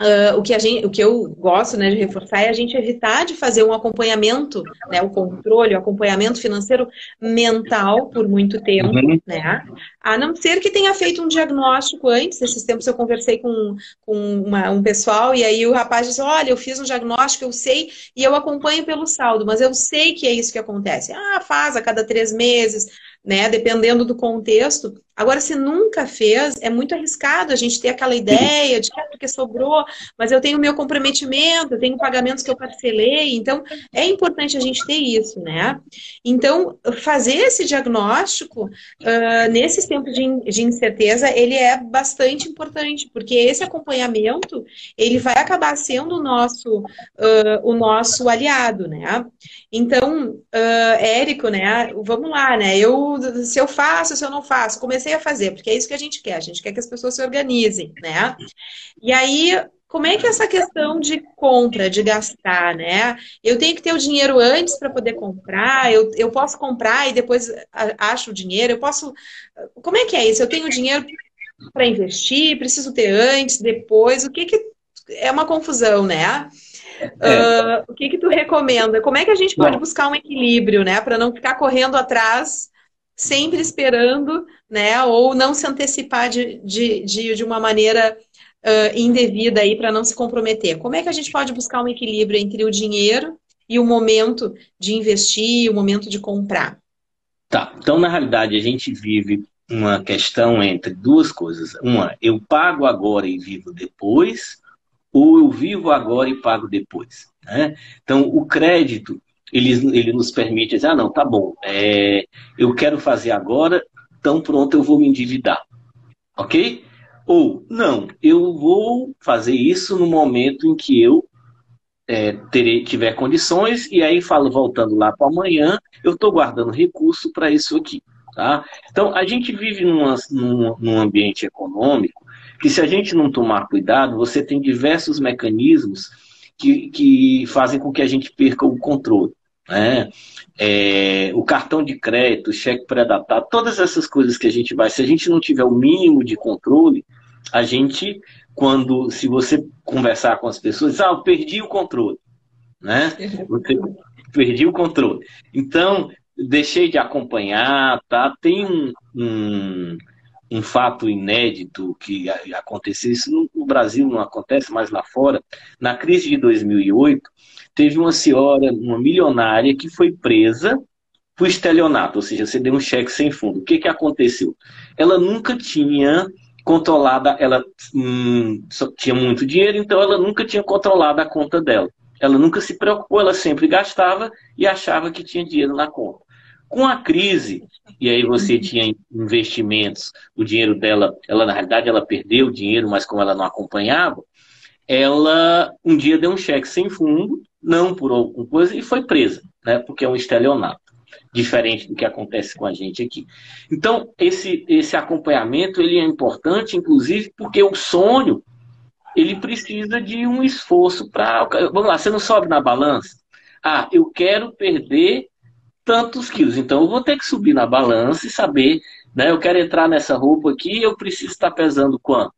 Uh, o, que a gente, o que eu gosto né, de reforçar é a gente evitar de fazer um acompanhamento, né, o controle, o acompanhamento financeiro mental por muito tempo, uhum. né? A não ser que tenha feito um diagnóstico antes. Esses tempos eu conversei com, com uma, um pessoal e aí o rapaz disse: Olha, eu fiz um diagnóstico, eu sei, e eu acompanho pelo saldo, mas eu sei que é isso que acontece. Ah, faz a cada três meses né? Dependendo do contexto. Agora, se nunca fez, é muito arriscado a gente ter aquela ideia de que é porque sobrou, mas eu tenho meu comprometimento, eu tenho pagamentos que eu parcelei, então é importante a gente ter isso, né? Então, fazer esse diagnóstico uh, nesses tempos de, de incerteza, ele é bastante importante, porque esse acompanhamento, ele vai acabar sendo o nosso, uh, o nosso aliado, né? Então, uh, Érico, né? Vamos lá, né? Eu se eu faço, se eu não faço. Comecei a fazer, porque é isso que a gente quer. A gente quer que as pessoas se organizem, né? E aí, como é que é essa questão de compra, de gastar, né? Eu tenho que ter o dinheiro antes para poder comprar, eu, eu posso comprar e depois acho o dinheiro, eu posso. Como é que é isso? Eu tenho dinheiro para investir, preciso ter antes, depois, o que que. É uma confusão, né? É. Uh, o que que tu recomenda? Como é que a gente pode buscar um equilíbrio, né? Para não ficar correndo atrás sempre esperando, né? Ou não se antecipar de, de, de, de uma maneira uh, indevida aí para não se comprometer. Como é que a gente pode buscar um equilíbrio entre o dinheiro e o momento de investir, o momento de comprar? Tá. Então, na realidade, a gente vive uma questão entre duas coisas. Uma, eu pago agora e vivo depois, ou eu vivo agora e pago depois. Né? Então, o crédito ele, ele nos permite dizer, ah, não, tá bom, é, eu quero fazer agora, então pronto, eu vou me endividar. Ok? Ou, não, eu vou fazer isso no momento em que eu é, terei, tiver condições, e aí falo, voltando lá para amanhã, eu estou guardando recurso para isso aqui. Tá? Então, a gente vive numa, num, num ambiente econômico que, se a gente não tomar cuidado, você tem diversos mecanismos que, que fazem com que a gente perca o controle né? É, o cartão de crédito, o cheque pré-datado, todas essas coisas que a gente vai, se a gente não tiver o mínimo de controle, a gente quando, se você conversar com as pessoas, ah, eu perdi o controle, né? Você perdi o controle. Então, deixei de acompanhar, tá? Tem um, um, um fato inédito que aconteceu, isso no, Brasil não acontece, mas lá fora, na crise de 2008, teve uma senhora, uma milionária, que foi presa por estelionato, ou seja, você deu um cheque sem fundo. O que, que aconteceu? Ela nunca tinha controlada, ela hum, tinha muito dinheiro, então ela nunca tinha controlado a conta dela. Ela nunca se preocupou, ela sempre gastava e achava que tinha dinheiro na conta. Com a crise, e aí você tinha investimentos, o dinheiro dela, ela na realidade ela perdeu o dinheiro, mas como ela não acompanhava, ela um dia deu um cheque sem fundo, não por alguma coisa, e foi presa, né? Porque é um estelionato diferente do que acontece com a gente aqui. Então, esse, esse acompanhamento ele é importante, inclusive, porque o sonho ele precisa de um esforço para. Vamos lá, você não sobe na balança? Ah, eu quero perder tantos quilos, então eu vou ter que subir na balança e saber, né? Eu quero entrar nessa roupa aqui, eu preciso estar pesando quanto?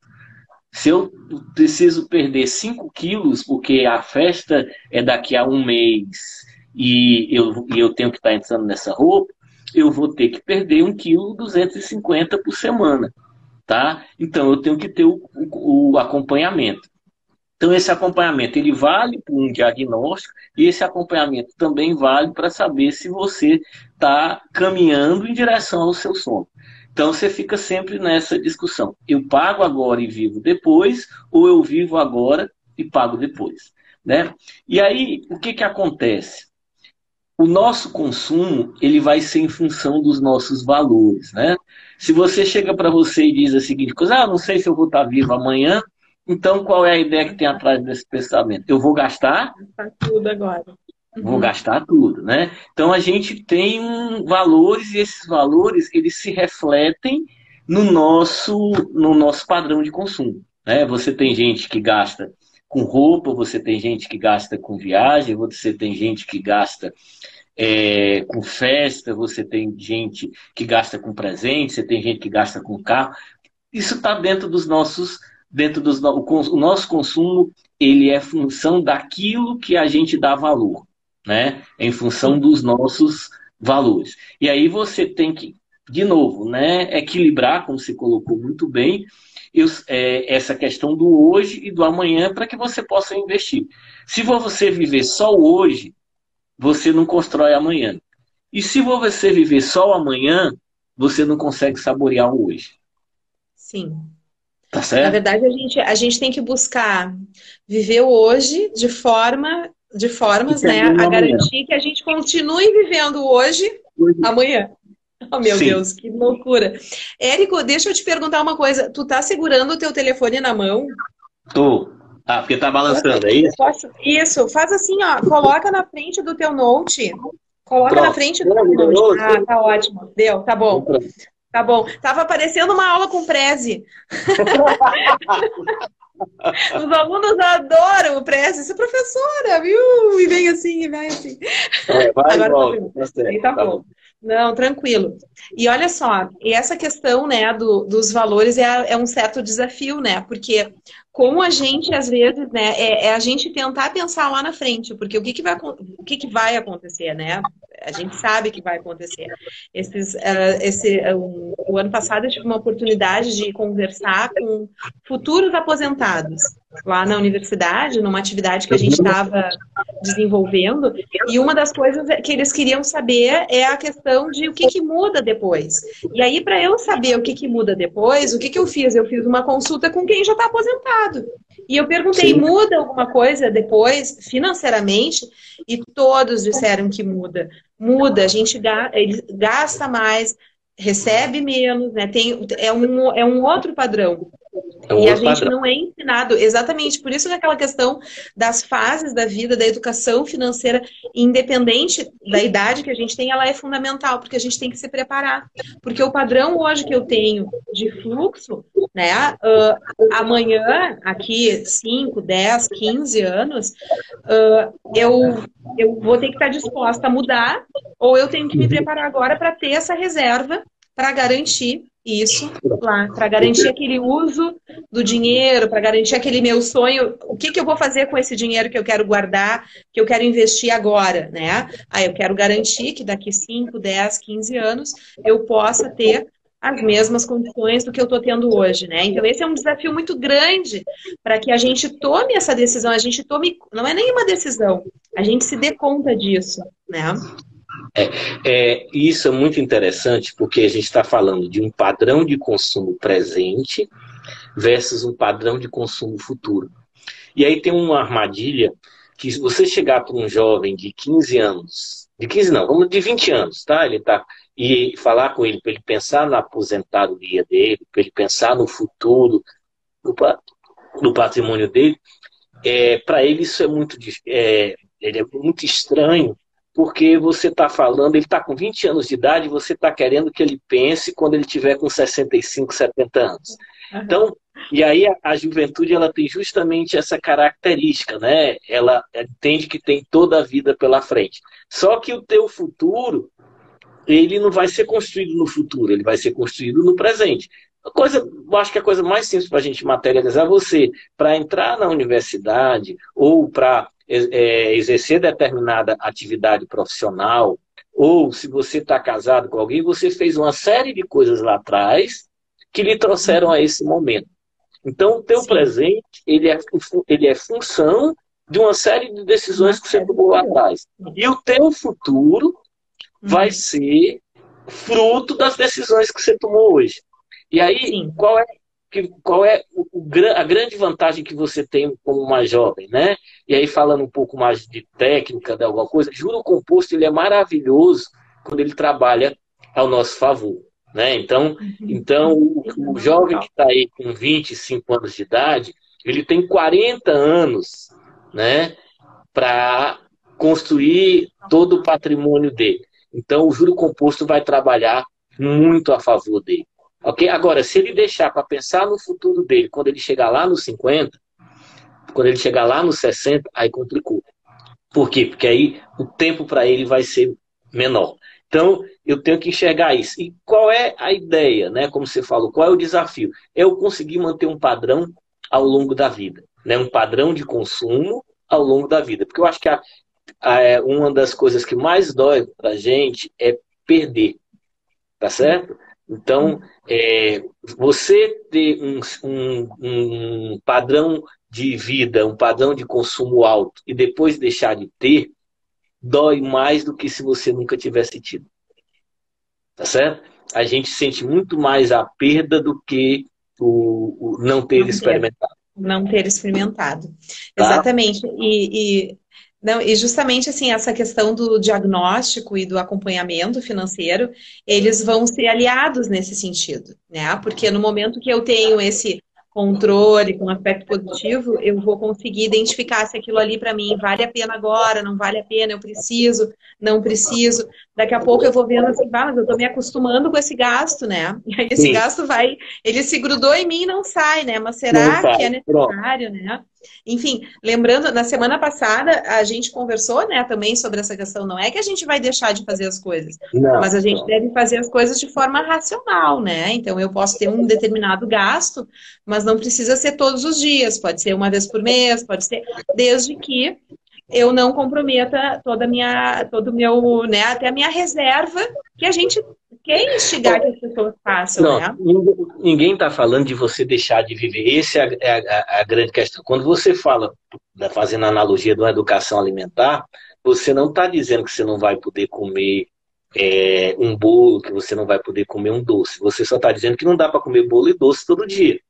Se eu preciso perder 5 quilos, porque a festa é daqui a um mês e eu, e eu tenho que estar entrando nessa roupa, eu vou ter que perder 1,250 kg por semana. Tá? Então eu tenho que ter o, o, o acompanhamento. Então esse acompanhamento ele vale para um diagnóstico e esse acompanhamento também vale para saber se você está caminhando em direção ao seu sono. Então você fica sempre nessa discussão. Eu pago agora e vivo depois, ou eu vivo agora e pago depois. Né? E aí, o que, que acontece? o nosso consumo ele vai ser em função dos nossos valores, né? Se você chega para você e diz a seguinte coisa, ah, não sei se eu vou estar vivo amanhã, então qual é a ideia que tem atrás desse pensamento? Eu vou gastar? Gastar tudo agora. Uhum. Vou gastar tudo, né? Então a gente tem valores e esses valores eles se refletem no nosso no nosso padrão de consumo, né? Você tem gente que gasta com roupa, você tem gente que gasta com viagem, você tem gente que gasta é, com festa, você tem gente que gasta com presente, você tem gente que gasta com carro. Isso está dentro dos nossos, dentro dos o, o nosso consumo, ele é função daquilo que a gente dá valor, né? Em função dos nossos valores. E aí você tem que, de novo, né, equilibrar, como você colocou muito bem, é, essa questão do hoje e do amanhã para que você possa investir. Se você viver só hoje, você não constrói amanhã. E se você viver só o amanhã, você não consegue saborear o hoje. Sim. Tá certo? Na verdade, a gente, a gente tem que buscar viver hoje de forma de formas, né, a garantir que a gente continue vivendo hoje, hoje. amanhã. Oh, meu Sim. Deus, que loucura. Érico, deixa eu te perguntar uma coisa. Tu tá segurando o teu telefone na mão? Tô. Ah, porque tá balançando, é isso? Posso... Isso, faz assim, ó. Coloca na frente do teu note. Coloca Pronto. na frente do teu note. Ah, tá ótimo. Deu, tá bom. Tá bom. Tava aparecendo uma aula com Prezi. Os alunos adoram o Prezi. Isso é professora, viu? E vem assim, e vem assim. É, vai Agora volta. Tá, tá, tá bom. bom. Não, tranquilo. E olha só, e essa questão né, do, dos valores é, é, um certo desafio, né? Porque como a gente, às vezes, né, é, é, a gente tentar pensar lá na frente, porque o que, que, vai, o que, que vai acontecer, né? A gente sabe que vai acontecer. Esses, uh, esse, um, o ano passado eu tive uma oportunidade de conversar com futuros aposentados lá na universidade, numa atividade que a gente estava desenvolvendo, e uma das coisas que eles queriam saber é a questão de o que, que muda depois. E aí, para eu saber o que, que muda depois, o que, que eu fiz? Eu fiz uma consulta com quem já está aposentado. E eu perguntei, Sim. muda alguma coisa depois, financeiramente? E todos disseram que muda. Muda, a gente gasta mais, recebe menos, né? Tem, é, um, é um outro padrão. É e a gente padrão. não é ensinado, exatamente, por isso que aquela questão das fases da vida, da educação financeira, independente da idade que a gente tem, ela é fundamental, porque a gente tem que se preparar. Porque o padrão hoje que eu tenho de fluxo, né, uh, amanhã, aqui 5, 10, 15 anos, uh, eu, eu vou ter que estar disposta a mudar, ou eu tenho que me preparar agora para ter essa reserva para garantir isso lá, para garantir aquele uso do dinheiro, para garantir aquele meu sonho. O que, que eu vou fazer com esse dinheiro que eu quero guardar, que eu quero investir agora, né? Ah, eu quero garantir que daqui 5, 10, 15 anos eu possa ter as mesmas condições do que eu estou tendo hoje, né? Então esse é um desafio muito grande para que a gente tome essa decisão, a gente tome, não é nenhuma decisão, a gente se dê conta disso, né? É, é, isso é muito interessante porque a gente está falando de um padrão de consumo presente versus um padrão de consumo futuro. E aí tem uma armadilha que se você chegar para um jovem de 15 anos, de 15 não, vamos de 20 anos, tá? Ele tá e falar com ele para ele pensar na aposentadoria dele, para ele pensar no futuro, no, no patrimônio dele, é, para ele isso é muito, é, ele é muito estranho, porque você está falando, ele está com 20 anos de idade, você está querendo que ele pense quando ele tiver com 65, 70 anos. Então, e aí a, a, juventude ela tem justamente essa característica, né? Ela entende que tem toda a vida pela frente. Só que o teu futuro, ele não vai ser construído no futuro, ele vai ser construído no presente. A coisa, eu acho que a coisa mais simples para a gente materializar você, para entrar na universidade ou para exercer determinada atividade profissional, ou se você está casado com alguém, você fez uma série de coisas lá atrás que lhe trouxeram a esse momento. Então, o teu Sim. presente, ele é, ele é função de uma série de decisões que você tomou lá atrás. E o teu futuro vai uhum. ser fruto das decisões que você tomou hoje. E aí, Sim. qual é, qual é o, a grande vantagem que você tem como uma jovem, né? E aí, falando um pouco mais de técnica, de alguma coisa, juro composto ele é maravilhoso quando ele trabalha ao nosso favor. Né? Então, uhum. então o, o jovem que está aí com 25 anos de idade, ele tem 40 anos né, para construir todo o patrimônio dele. Então, o juro composto vai trabalhar muito a favor dele. Ok? Agora, se ele deixar para pensar no futuro dele, quando ele chegar lá nos 50, quando ele chegar lá nos 60, aí complicou. Por quê? Porque aí o tempo para ele vai ser menor. Então, eu tenho que enxergar isso. E qual é a ideia, né? Como você falou, qual é o desafio? É eu conseguir manter um padrão ao longo da vida, né? Um padrão de consumo ao longo da vida. Porque eu acho que a, é, uma das coisas que mais dói para a gente é perder, tá certo? Então, é, você ter um, um, um padrão de vida, um padrão de consumo alto e depois deixar de ter, dói mais do que se você nunca tivesse tido. Tá certo? A gente sente muito mais a perda do que o, o não ter não experimentado. Ter, não ter experimentado. Tá? Exatamente. E, e não, e justamente assim, essa questão do diagnóstico e do acompanhamento financeiro, eles vão ser aliados nesse sentido, né? Porque no momento que eu tenho esse controle, com aspecto positivo, eu vou conseguir identificar se aquilo ali para mim vale a pena agora, não vale a pena, eu preciso, não preciso. Daqui a pouco eu vou vendo assim, ah, mas eu estou me acostumando com esse gasto, né? E aí esse Sim. gasto vai, ele se grudou em mim e não sai, né? Mas será que é necessário, Pronto. né? Enfim, lembrando, na semana passada a gente conversou, né, também sobre essa questão. Não é que a gente vai deixar de fazer as coisas, não, mas a gente não. deve fazer as coisas de forma racional, né? Então eu posso ter um determinado gasto, mas não precisa ser todos os dias. Pode ser uma vez por mês, pode ser, desde que eu não comprometa toda minha, todo meu, né, até a minha reserva, que a gente quer instigar que as pessoas façam, não, né? Ninguém está falando de você deixar de viver. Essa é, é a, a, a, grande questão. Quando você fala, né, fazendo a analogia de uma educação alimentar, você não está dizendo que você não vai poder comer é, um bolo, que você não vai poder comer um doce. Você só está dizendo que não dá para comer bolo e doce todo dia.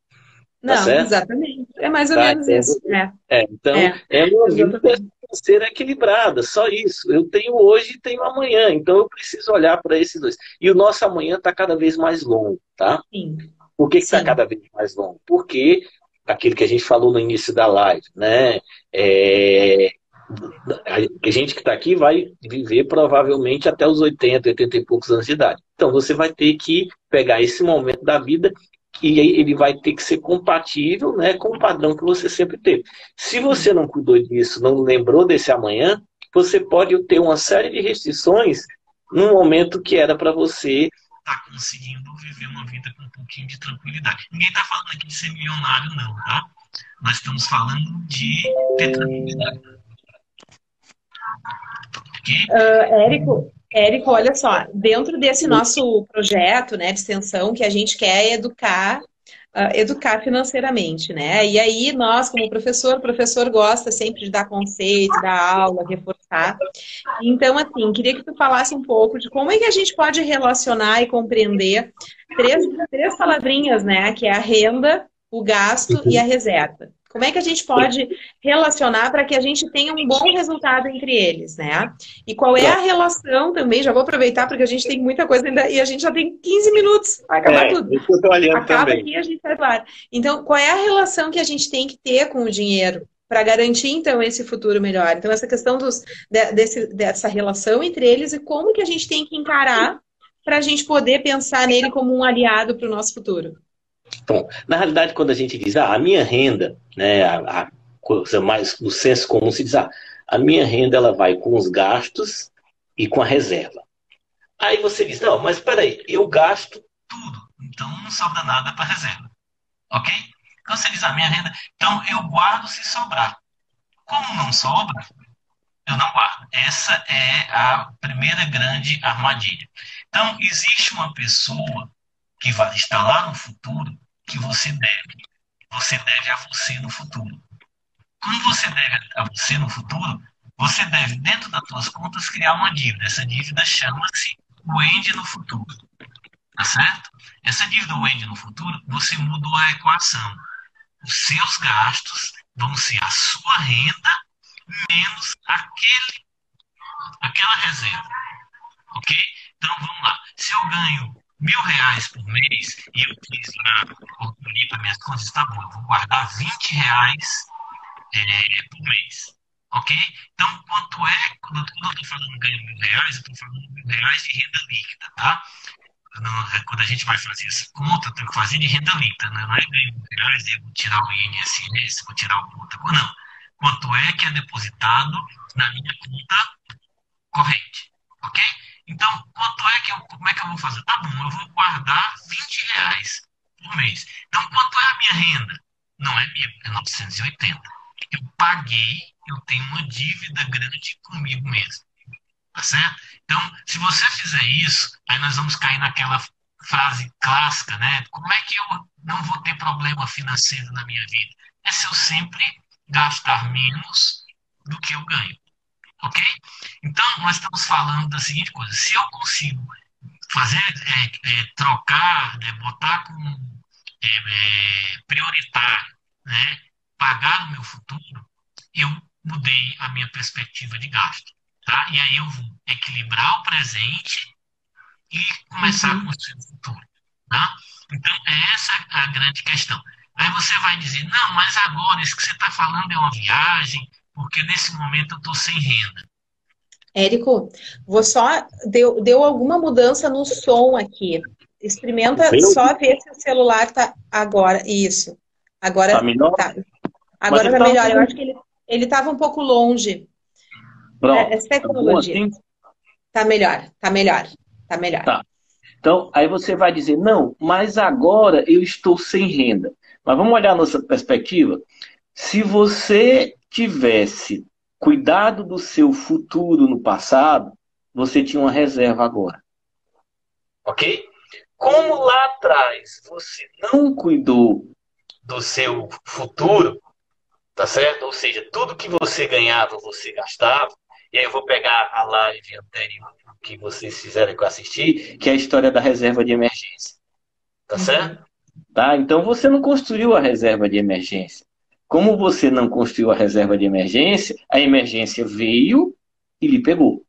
Tá não, certo? exatamente. É mais ou tá, menos isso. É. é então, é, é uma vida financeira equilibrada, só isso. Eu tenho hoje e tenho amanhã, então eu preciso olhar para esses dois. E o nosso amanhã está cada vez mais longo, tá? Sim. Por que está cada vez mais longo? Porque aquilo que a gente falou no início da live, né? É, a gente que está aqui vai viver provavelmente até os 80, 80 e poucos anos de idade. Então você vai ter que pegar esse momento da vida e ele vai ter que ser compatível né, com o padrão que você sempre teve. Se você não cuidou disso, não lembrou desse amanhã, você pode ter uma série de restrições num momento que era para você está conseguindo viver uma vida com um pouquinho de tranquilidade. Ninguém está falando aqui de ser milionário, não, tá? Nós estamos falando de ter tranquilidade. Uh, Érico, Érico, olha só, dentro desse nosso projeto né, de extensão que a gente quer educar uh, educar financeiramente, né? E aí nós, como professor, o professor gosta sempre de dar conceito, dar aula, reforçar. Então, assim, queria que tu falasse um pouco de como é que a gente pode relacionar e compreender três, três palavrinhas, né? Que é a renda, o gasto e a reserva. Como é que a gente pode relacionar para que a gente tenha um bom resultado entre eles, né? E qual é a relação também? Já vou aproveitar porque a gente tem muita coisa ainda e a gente já tem 15 minutos para acabar é, tudo. Isso eu tô olhando Acaba também. aqui a gente vai lá. Então, qual é a relação que a gente tem que ter com o dinheiro? Para garantir, então, esse futuro melhor. Então, essa questão dos, desse, dessa relação entre eles e como que a gente tem que encarar para a gente poder pensar nele como um aliado para o nosso futuro. Bom, na realidade, quando a gente diz, ah, a minha renda, né, a, a coisa mais no senso comum se diz, ah, a minha renda ela vai com os gastos e com a reserva. Aí você diz, não, mas peraí, eu gasto tudo, então não sobra nada para reserva. Ok? Então você diz, a minha renda, então eu guardo se sobrar. Como não sobra, eu não guardo. Essa é a primeira grande armadilha. Então, existe uma pessoa que vai estar lá no futuro que você deve. Você deve a você no futuro. Quando você deve a você no futuro, você deve, dentro das suas contas, criar uma dívida. Essa dívida chama-se Wendy no futuro. Tá certo? Essa dívida Wendy no futuro, você mudou a equação. Os seus gastos vão ser a sua renda menos aquele, aquela reserva. Ok? Então vamos lá. Se eu ganho mil reais por mês e eu fiz lá, olhei para minhas contas, tá bom, eu vou guardar 20 reais é, por mês. Ok? Então, quanto é, quando, eu estou falando ganho mil reais, eu estou falando mil reais de renda líquida, tá? É, quando a gente vai fazer essa conta, tem que fazer de renda líquida, né? não é ganho mil reais, eu vou tirar o INSS, vou tirar o conta. Não. Quanto é que é depositado na minha conta corrente, ok? Então, quanto é que eu, como é que eu vou fazer? Tá bom, eu vou guardar 20 reais por mês. Então, quanto é a minha renda? Não é minha, é 980. Eu paguei, eu tenho uma dívida grande comigo mesmo. Tá certo? Então, se você fizer isso, aí nós vamos cair naquela frase clássica, né? Como é que eu não vou ter problema financeiro na minha vida? É se eu sempre gastar menos do que eu ganho. Ok? Então, nós estamos falando da seguinte coisa: se eu consigo fazer, é, é, trocar, né, botar como é, é, prioritário, né, pagar no meu futuro, eu mudei a minha perspectiva de gasto. Tá? E aí eu vou equilibrar o presente e começar uhum. a construir o futuro. Tá? Então, é essa a grande questão. Aí você vai dizer, não, mas agora isso que você está falando é uma viagem, porque nesse momento eu estou sem renda. Érico, vou só. Deu, deu alguma mudança no som aqui. Experimenta só ver se o celular tá agora. Isso. Agora tá melhor. Tá. Agora tá, tá melhor. Eu acho que ele ele estava um pouco longe. Pronto. É, essa tecnologia. Assim? Tá melhor. Tá melhor. Tá melhor. Tá. Então, aí você vai dizer, não, mas agora eu estou sem renda. Mas vamos olhar a nossa perspectiva. Se você tivesse cuidado do seu futuro no passado, você tinha uma reserva agora. Ok? Como lá atrás você não cuidou do seu futuro, tá certo? Ou seja, tudo que você ganhava, você gastava. E aí eu vou pegar a live anterior que vocês fizeram que eu assisti, que é a história da reserva de emergência. Tá certo? Tá? Então você não construiu a reserva de emergência. Como você não construiu a reserva de emergência, a emergência veio e lhe pegou.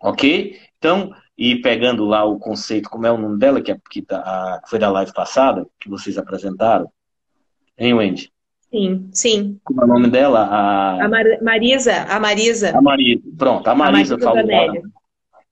Ok? Então, e pegando lá o conceito, como é o nome dela, que, é, que, tá, que foi da live passada, que vocês apresentaram, hein, Wendy? Sim, sim. Como é o nome dela? A, a Mar Marisa, a Marisa. A Marisa, pronto, a Marisa, a Marisa falou lá.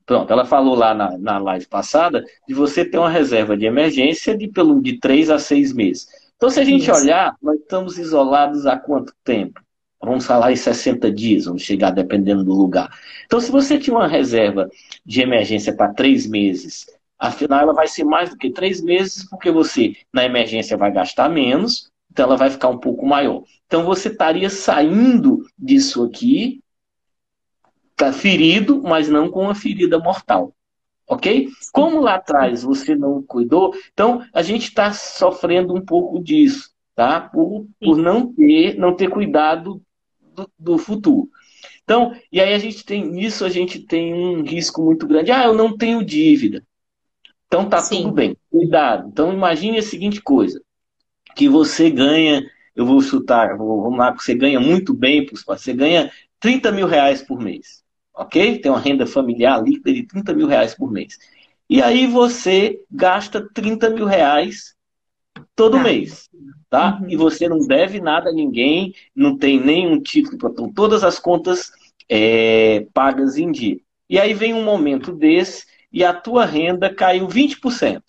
Pronto, ela falou lá na, na live passada de você ter uma reserva de emergência de, pelo, de três a seis meses. Então, se a gente Isso. olhar, nós estamos isolados há quanto tempo? Vamos falar em 60 dias, vamos chegar dependendo do lugar. Então, se você tinha uma reserva de emergência para três meses Afinal, ela vai ser mais do que três meses, porque você, na emergência, vai gastar menos, então ela vai ficar um pouco maior. Então você estaria saindo disso aqui, tá ferido, mas não com uma ferida mortal. Ok? Como lá atrás você não cuidou, então a gente está sofrendo um pouco disso, tá? Por, por não ter, não ter cuidado do, do futuro. Então, e aí a gente tem nisso a gente tem um risco muito grande. Ah, eu não tenho dívida. Então tá Sim. tudo bem. Cuidado. Então imagine a seguinte coisa: que você ganha, eu vou chutar, vamos lá, você ganha muito bem, você ganha 30 mil reais por mês. Ok? Tem uma renda familiar líquida de 30 mil reais por mês. E aí você gasta 30 mil reais todo tá. mês tá? Uhum. E você não deve nada a ninguém, não tem nenhum título, então todas as contas é, pagas em dia. E aí vem um momento desse e a tua renda caiu 20%.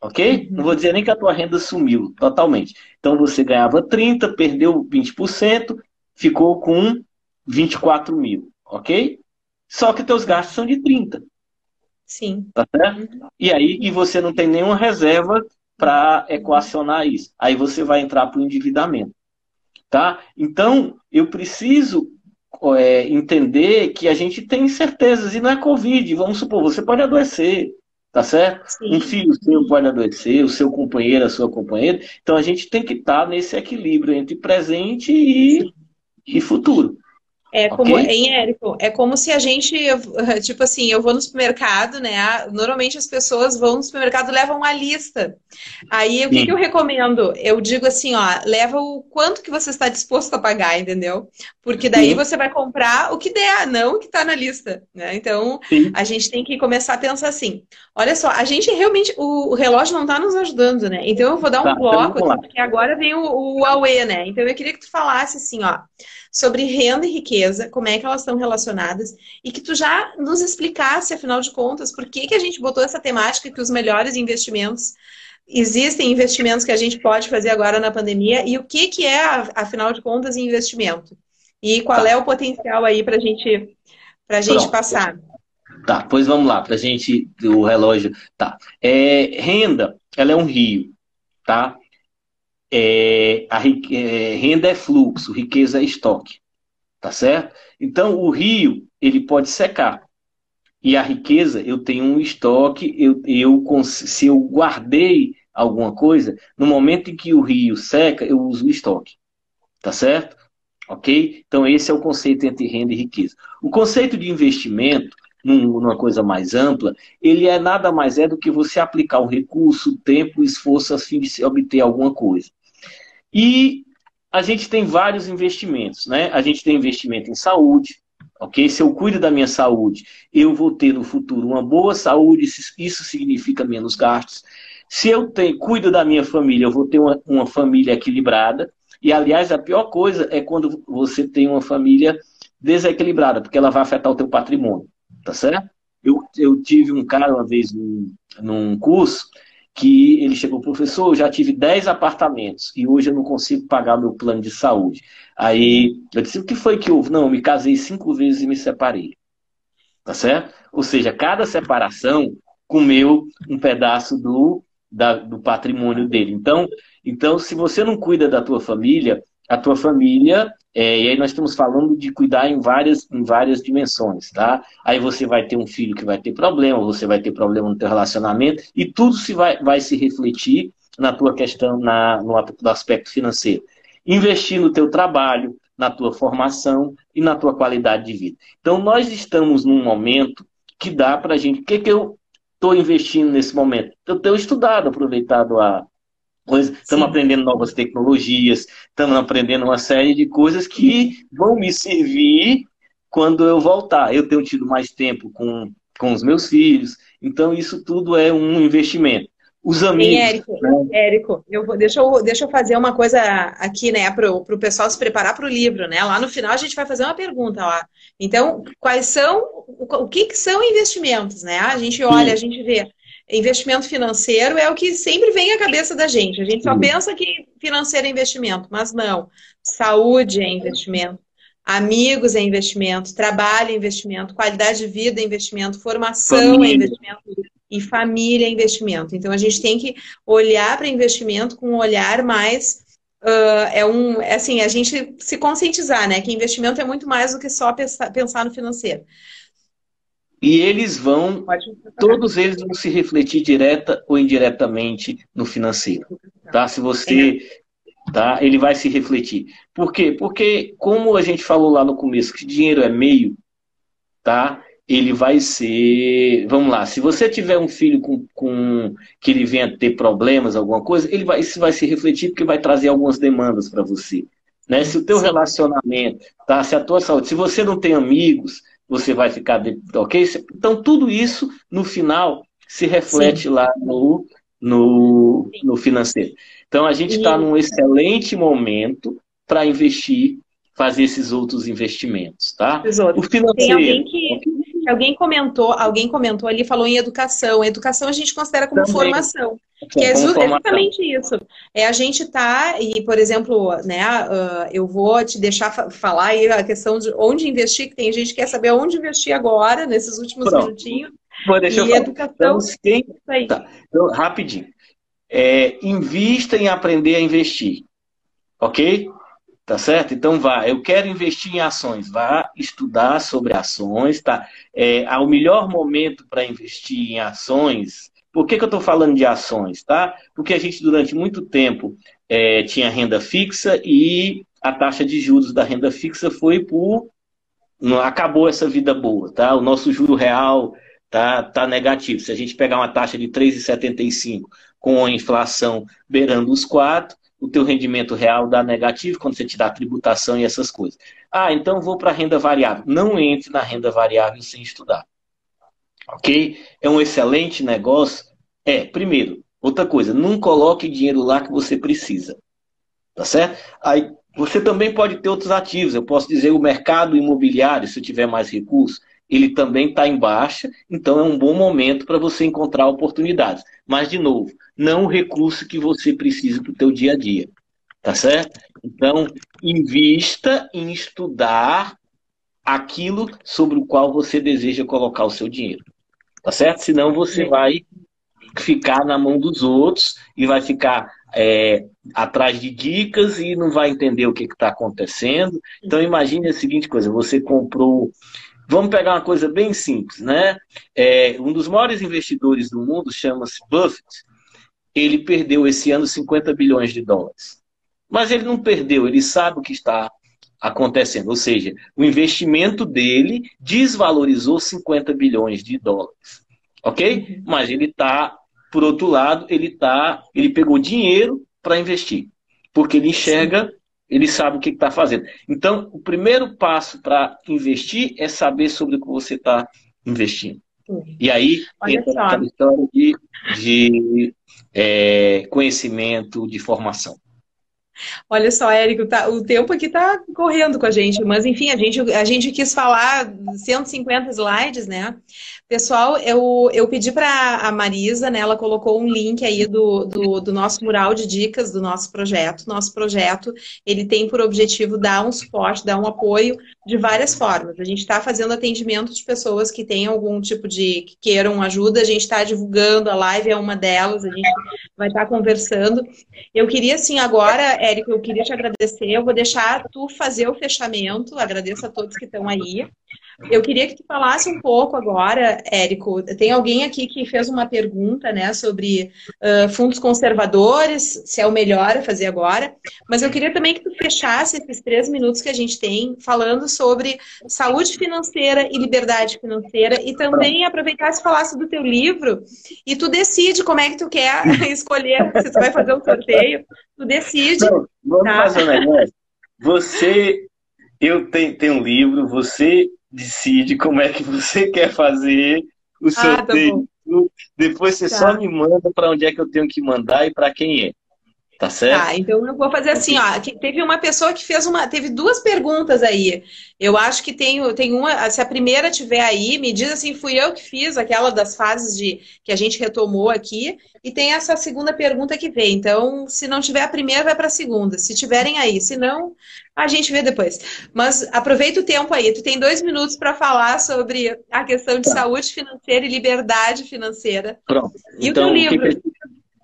Ok? Uhum. Não vou dizer nem que a tua renda sumiu totalmente. Então você ganhava 30, perdeu 20%, ficou com 24 mil. Ok? Só que teus gastos são de 30. Sim. Tá certo? E aí, e você não tem nenhuma reserva para equacionar isso. Aí você vai entrar para o endividamento. Tá? Então, eu preciso é, entender que a gente tem certezas, e não é Covid. Vamos supor, você pode adoecer, tá certo? Sim. Um filho seu pode adoecer, o seu companheiro, a sua companheira. Então, a gente tem que estar tá nesse equilíbrio entre presente e, e futuro. É como, okay. em Érico, é como se a gente, tipo assim, eu vou no supermercado, né? Normalmente as pessoas vão no supermercado e levam uma lista. Aí o que, que, eu recomendo? Eu digo assim, ó, leva o quanto que você está disposto a pagar, entendeu? Porque daí Sim. você vai comprar o que der, não o que está na lista, né? Então Sim. a gente tem que começar a pensar assim. Olha só, a gente realmente, o, o relógio não está nos ajudando, né? Então eu vou dar um tá, bloco, aqui, porque agora vem o, o Huawei, né? Então eu queria que tu falasse assim, ó sobre renda e riqueza, como é que elas estão relacionadas, e que tu já nos explicasse, afinal de contas, por que, que a gente botou essa temática que os melhores investimentos existem investimentos que a gente pode fazer agora na pandemia e o que, que é, afinal de contas, investimento. E qual tá. é o potencial aí para gente, a gente passar. Tá, pois vamos lá, para a gente, o relógio. Tá. É, renda, ela é um rio, tá? É, a é, renda é fluxo, riqueza é estoque, tá certo? Então o rio ele pode secar e a riqueza eu tenho um estoque, eu, eu se eu guardei alguma coisa, no momento em que o rio seca eu uso o estoque, tá certo? Ok? Então esse é o conceito entre renda e riqueza. O conceito de investimento numa coisa mais ampla, ele é nada mais é do que você aplicar um recurso, tempo, esforço a fim de se obter alguma coisa. E a gente tem vários investimentos, né? A gente tem investimento em saúde, ok? Se eu cuido da minha saúde, eu vou ter no futuro uma boa saúde, isso significa menos gastos. Se eu tenho, cuido da minha família, eu vou ter uma, uma família equilibrada. E, aliás, a pior coisa é quando você tem uma família desequilibrada, porque ela vai afetar o teu patrimônio, tá certo? Eu, eu tive um cara uma vez num, num curso que ele chegou, professor, eu já tive 10 apartamentos e hoje eu não consigo pagar meu plano de saúde. Aí eu disse, o que foi que houve? Não, eu me casei cinco vezes e me separei. Tá certo? Ou seja, cada separação comeu um pedaço do, da, do patrimônio dele. Então, então, se você não cuida da tua família, a tua família é, e aí nós estamos falando de cuidar em várias, em várias dimensões, tá? Aí você vai ter um filho que vai ter problema, você vai ter problema no teu relacionamento, e tudo se vai, vai se refletir na tua questão, na, no, no aspecto financeiro. Investir no teu trabalho, na tua formação e na tua qualidade de vida. Então nós estamos num momento que dá para a gente. O que, que eu estou investindo nesse momento? Eu tenho estudado, aproveitado a, estamos aprendendo novas tecnologias, estamos aprendendo uma série de coisas que vão me servir quando eu voltar. Eu tenho tido mais tempo com, com os meus filhos, então isso tudo é um investimento. Os amigos. Sim, Érico, né? Érico eu vou, deixa, eu, deixa eu fazer uma coisa aqui, né, para o pessoal se preparar para o livro, né? Lá no final a gente vai fazer uma pergunta lá. Então, quais são, o, o que, que são investimentos, né? A gente olha, Sim. a gente vê investimento financeiro é o que sempre vem à cabeça da gente. A gente só pensa que financeiro é investimento, mas não. Saúde é investimento, amigos é investimento, trabalho é investimento, qualidade de vida é investimento, formação é Família. é investimento, e família é investimento. Então a gente tem que olhar para investimento com um olhar mais uh, é um é assim a gente se conscientizar, né? Que investimento é muito mais do que só pensar, pensar no financeiro. E eles vão, todos eles vão se refletir direta ou indiretamente no financeiro, tá? Se você, tá? Ele vai se refletir. Por quê? Porque como a gente falou lá no começo que dinheiro é meio, tá? Ele vai ser, vamos lá, se você tiver um filho com, com que ele venha ter problemas, alguma coisa, ele vai, isso vai se refletir porque vai trazer algumas demandas para você, né? Se o teu relacionamento, tá? Se a tua saúde, se você não tem amigos, você vai ficar ok? Então, tudo isso, no final, se reflete Sim. lá no, no, no financeiro. Então, a gente está num excelente momento para investir, fazer esses outros investimentos, tá? O financeiro. Tem alguém que, alguém comentou, alguém comentou ali, falou em educação. Educação a gente considera como Também. formação. Que é exatamente isso. É a gente tá, e por exemplo, né, uh, eu vou te deixar falar aí a questão de onde investir, que tem gente que quer saber onde investir agora, nesses últimos Pronto. minutinhos. Vou deixar e eu educação. Então, tá. então, rapidinho. É, invista em aprender a investir. Ok? Tá certo? Então vá, eu quero investir em ações, vá estudar sobre ações, tá? É, o melhor momento para investir em ações. Por que, que eu estou falando de ações, tá? Porque a gente durante muito tempo é, tinha renda fixa e a taxa de juros da renda fixa foi por acabou essa vida boa, tá? O nosso juro real tá, tá negativo. Se a gente pegar uma taxa de 3,75 com a inflação beirando os 4, o teu rendimento real dá negativo quando você te dá tributação e essas coisas. Ah, então vou para a renda variável. Não entre na renda variável sem estudar. Ok? É um excelente negócio. É, primeiro, outra coisa, não coloque dinheiro lá que você precisa. Tá certo? Aí você também pode ter outros ativos. Eu posso dizer o mercado imobiliário, se tiver mais recursos, ele também está em baixa, então é um bom momento para você encontrar oportunidades. Mas, de novo, não o recurso que você precisa para o teu dia a dia. Tá certo? Então, invista em estudar aquilo sobre o qual você deseja colocar o seu dinheiro. Tá certo? Senão você vai ficar na mão dos outros e vai ficar é, atrás de dicas e não vai entender o que está acontecendo. Então imagine a seguinte coisa: você comprou Vamos pegar uma coisa bem simples, né? É, um dos maiores investidores do mundo chama-se Buffett. Ele perdeu esse ano 50 bilhões de dólares. Mas ele não perdeu, ele sabe o que está acontecendo. Ou seja, o investimento dele desvalorizou 50 bilhões de dólares. Ok? Uhum. Mas ele está, por outro lado, ele tá, ele pegou dinheiro para investir. Porque ele enxerga ele sabe o que está fazendo. Então, o primeiro passo para investir é saber sobre o que você está investindo. E aí, entra a história de, de é, conhecimento, de formação. Olha só, Érico, tá, o tempo aqui está correndo com a gente, mas enfim, a gente, a gente quis falar 150 slides, né? Pessoal, eu, eu pedi para a Marisa, né? Ela colocou um link aí do, do, do, nosso mural de dicas do nosso projeto. Nosso projeto, ele tem por objetivo dar um suporte, dar um apoio de várias formas. A gente está fazendo atendimento de pessoas que têm algum tipo de, que queiram ajuda, a gente está divulgando, a live é uma delas, a gente vai estar tá conversando. Eu queria, assim, agora, Érico, eu queria te agradecer, eu vou deixar tu fazer o fechamento, agradeço a todos que estão aí. Eu queria que tu falasse um pouco agora, Érico. Tem alguém aqui que fez uma pergunta, né, sobre uh, fundos conservadores, se é o melhor fazer agora. Mas eu queria também que tu fechasse esses três minutos que a gente tem falando sobre saúde financeira e liberdade financeira e também aproveitasse e falasse do teu livro e tu decide como é que tu quer escolher se tu vai fazer um sorteio. Tu decide. Não, vamos tá? fazer um negócio. Você, eu tenho, tenho um livro, você decide como é que você quer fazer o sorteio. Ah, tá Depois você tá. só me manda para onde é que eu tenho que mandar e para quem é. Tá certo? Tá, então eu vou fazer assim, ó. Teve uma pessoa que fez uma. Teve duas perguntas aí. Eu acho que tem, tem uma. Se a primeira tiver aí, me diz assim, fui eu que fiz aquela das fases de que a gente retomou aqui. E tem essa segunda pergunta que vem. Então, se não tiver a primeira, vai para a segunda. Se tiverem aí. Se não, a gente vê depois. Mas aproveita o tempo aí. Tu tem dois minutos para falar sobre a questão de tá. saúde financeira e liberdade financeira. Pronto. E então, o teu livro.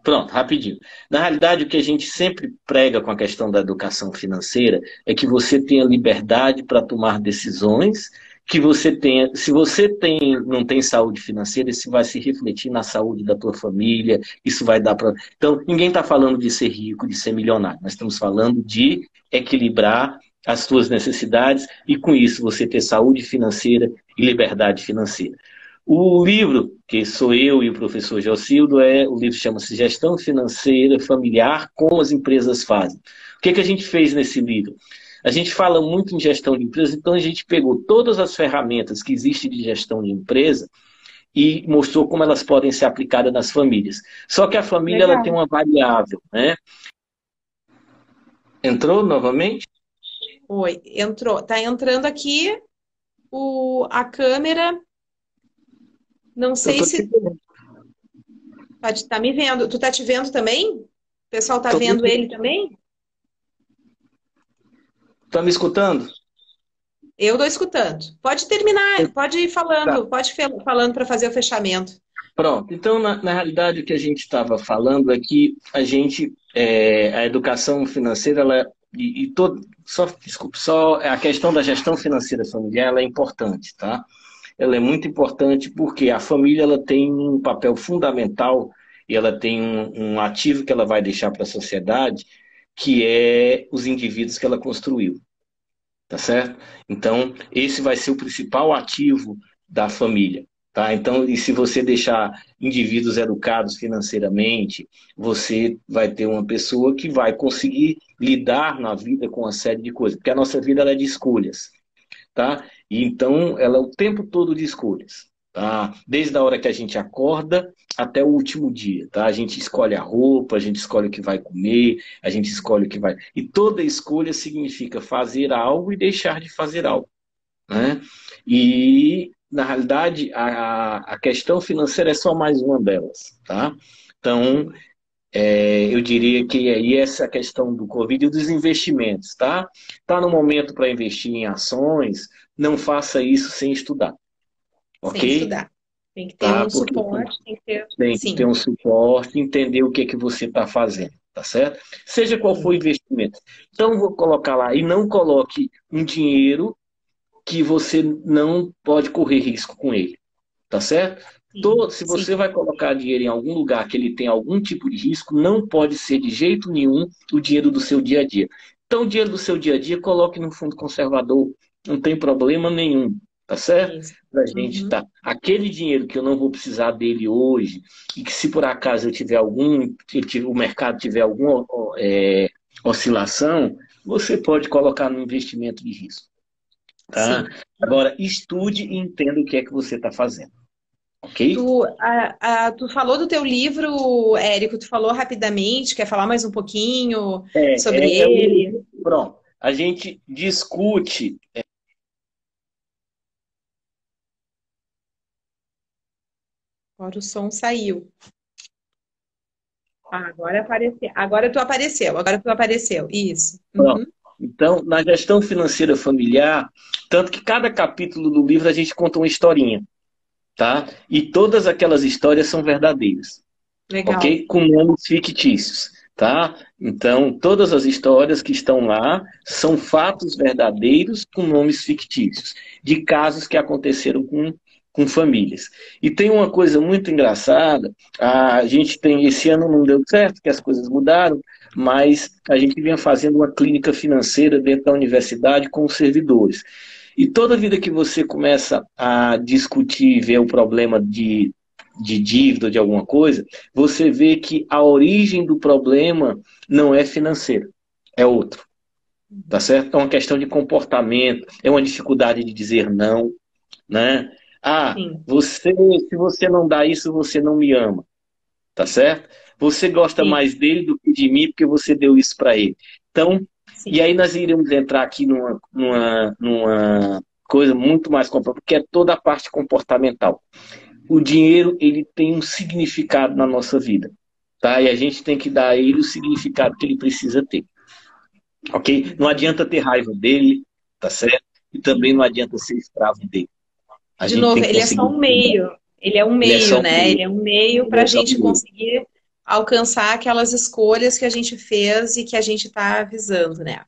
Pronto, rapidinho. Na realidade, o que a gente sempre prega com a questão da educação financeira é que você tenha liberdade para tomar decisões, que você tenha, se você tem, não tem saúde financeira, isso vai se refletir na saúde da tua família, isso vai dar para. Então, ninguém está falando de ser rico, de ser milionário. Nós estamos falando de equilibrar as suas necessidades e, com isso, você ter saúde financeira e liberdade financeira. O livro, que sou eu e o professor Jocildo, é, o livro chama-se Gestão Financeira Familiar, como as empresas fazem. O que, que a gente fez nesse livro? A gente fala muito em gestão de empresa, então a gente pegou todas as ferramentas que existem de gestão de empresa e mostrou como elas podem ser aplicadas nas famílias. Só que a família ela tem uma variável, né? Entrou novamente? Oi, entrou. Tá entrando aqui o, a câmera não sei se. Pode tá me vendo. Tu tá te vendo também? O pessoal tá vendo ele também? Tá me escutando? Eu estou escutando. Pode terminar, pode ir falando, tá. pode ir falando para fazer o fechamento. Pronto. Então, na, na realidade, o que a gente estava falando é que a gente, é, a educação financeira, ela, e, e todo, só, desculpe, só a questão da gestão financeira familiar ela é importante, tá? Ela é muito importante porque a família ela tem um papel fundamental e ela tem um, um ativo que ela vai deixar para a sociedade, que é os indivíduos que ela construiu. Tá certo? Então, esse vai ser o principal ativo da família. Tá? Então, e se você deixar indivíduos educados financeiramente, você vai ter uma pessoa que vai conseguir lidar na vida com uma série de coisas, porque a nossa vida é de escolhas tá? E então ela é o tempo todo de escolhas, tá? Desde a hora que a gente acorda até o último dia, tá? A gente escolhe a roupa, a gente escolhe o que vai comer, a gente escolhe o que vai. E toda escolha significa fazer algo e deixar de fazer algo, né? E na realidade a, a questão financeira é só mais uma delas, tá? Então é, eu diria que aí essa questão do Covid e dos investimentos, tá? Tá no momento para investir em ações, não faça isso sem estudar. Ok? Sem estudar. Tem que ter tá? um Porque suporte, tem que ter, tem que ter um suporte, entender o que, que você está fazendo, tá certo? Seja qual for o investimento. Então, vou colocar lá, e não coloque um dinheiro que você não pode correr risco com ele, tá certo? Todo, se você Sim. vai colocar dinheiro em algum lugar que ele tem algum tipo de risco, não pode ser de jeito nenhum o dinheiro do seu dia a dia. Então, o dinheiro do seu dia a dia, coloque no fundo conservador. Não tem problema nenhum, tá certo? Para a gente uhum. tá. Aquele dinheiro que eu não vou precisar dele hoje, e que se por acaso eu tiver algum, o mercado tiver alguma é, oscilação, você pode colocar no investimento de risco. Tá? Agora, estude e entenda o que é que você está fazendo. Ok? Tu, a, a, tu falou do teu livro, Érico, tu falou rapidamente, quer falar mais um pouquinho é, sobre é, ele? É pronto, a gente discute. Agora o som saiu. Ah, agora apareceu. Agora tu apareceu, agora tu apareceu. Isso. Uhum. Então, na gestão financeira familiar, tanto que cada capítulo do livro a gente conta uma historinha tá? E todas aquelas histórias são verdadeiras. Legal. Ok? Com nomes fictícios, tá? Então, todas as histórias que estão lá são fatos verdadeiros com nomes fictícios, de casos que aconteceram com, com famílias. E tem uma coisa muito engraçada, a gente tem, esse ano não deu certo, que as coisas mudaram, mas a gente vinha fazendo uma clínica financeira dentro da universidade com os servidores. E toda vida que você começa a discutir, ver o problema de, de dívida, de alguma coisa, você vê que a origem do problema não é financeira, é outro. Tá certo? É uma questão de comportamento, é uma dificuldade de dizer não, né? Ah, você, se você não dá isso, você não me ama. Tá certo? Você gosta Sim. mais dele do que de mim porque você deu isso para ele. Então, Sim. e aí nós iremos entrar aqui numa, numa, numa coisa muito mais complexa, que é toda a parte comportamental. O dinheiro, ele tem um significado na nossa vida, tá? E a gente tem que dar a ele o significado que ele precisa ter. Ok? Não adianta ter raiva dele, tá certo? E também não adianta ser escravo dele. A De novo, ele é só um meio. Ele é um meio, ele é né? Um ele é um meio para a gente um conseguir alcançar aquelas escolhas que a gente fez e que a gente está avisando, né?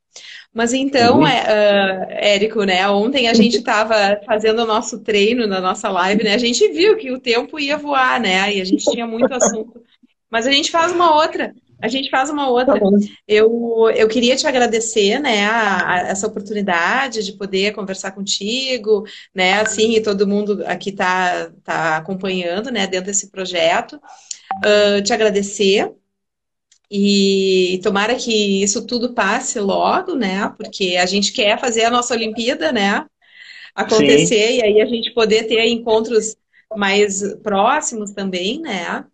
Mas então, uhum. é, uh, Érico, né? Ontem a gente estava fazendo o nosso treino na nossa live, né? A gente viu que o tempo ia voar, né? E a gente tinha muito assunto. Mas a gente faz uma outra. A gente faz uma outra. Tá eu, eu queria te agradecer, né, a, a, essa oportunidade de poder conversar contigo, né, assim, e todo mundo aqui está tá acompanhando, né, dentro desse projeto. Uh, te agradecer e tomara que isso tudo passe logo, né, porque a gente quer fazer a nossa Olimpíada, né, acontecer Sim. e aí a gente poder ter encontros mais próximos também, né?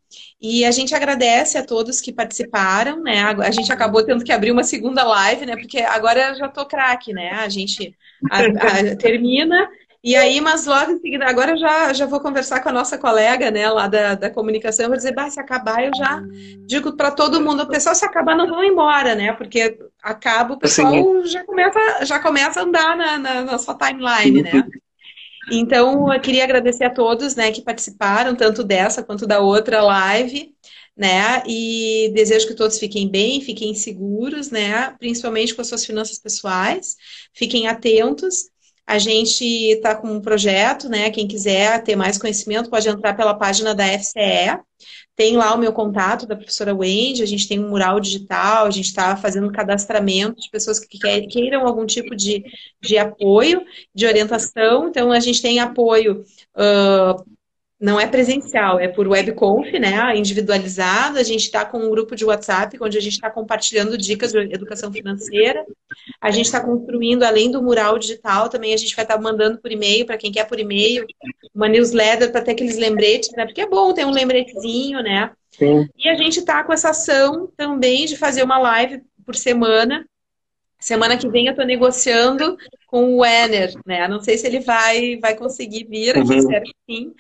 E a gente agradece a todos que participaram, né? A gente acabou tendo que abrir uma segunda live, né? Porque agora eu já tô craque, né? A gente a, a, termina e aí, mas logo em seguida, agora eu já, já vou conversar com a nossa colega, né, lá da, da comunicação, vou dizer, bah, se acabar, eu já digo para todo mundo, o pessoal se acabar não vão embora, né? Porque acaba, o pessoal já começa, já começa a andar na, na, na sua timeline, né? Então, eu queria agradecer a todos, né, que participaram, tanto dessa quanto da outra live, né, e desejo que todos fiquem bem, fiquem seguros, né, principalmente com as suas finanças pessoais, fiquem atentos. A gente está com um projeto, né, quem quiser ter mais conhecimento pode entrar pela página da FCE, tem lá o meu contato da professora Wendy, a gente tem um mural digital, a gente está fazendo cadastramento de pessoas que queiram algum tipo de, de apoio, de orientação. Então, a gente tem apoio uh, não é presencial, é por webconf, né, individualizado. A gente está com um grupo de WhatsApp onde a gente está compartilhando dicas de educação financeira. A gente está construindo, além do mural digital, também a gente vai estar tá mandando por e-mail, para quem quer por e-mail, uma newsletter para ter aqueles lembretes, né? Porque é bom ter um lembretezinho, né? Sim. E a gente está com essa ação também de fazer uma live por semana Semana que vem eu estou negociando com o Wenner, né? Não sei se ele vai, vai conseguir vir, uhum. espero que sim.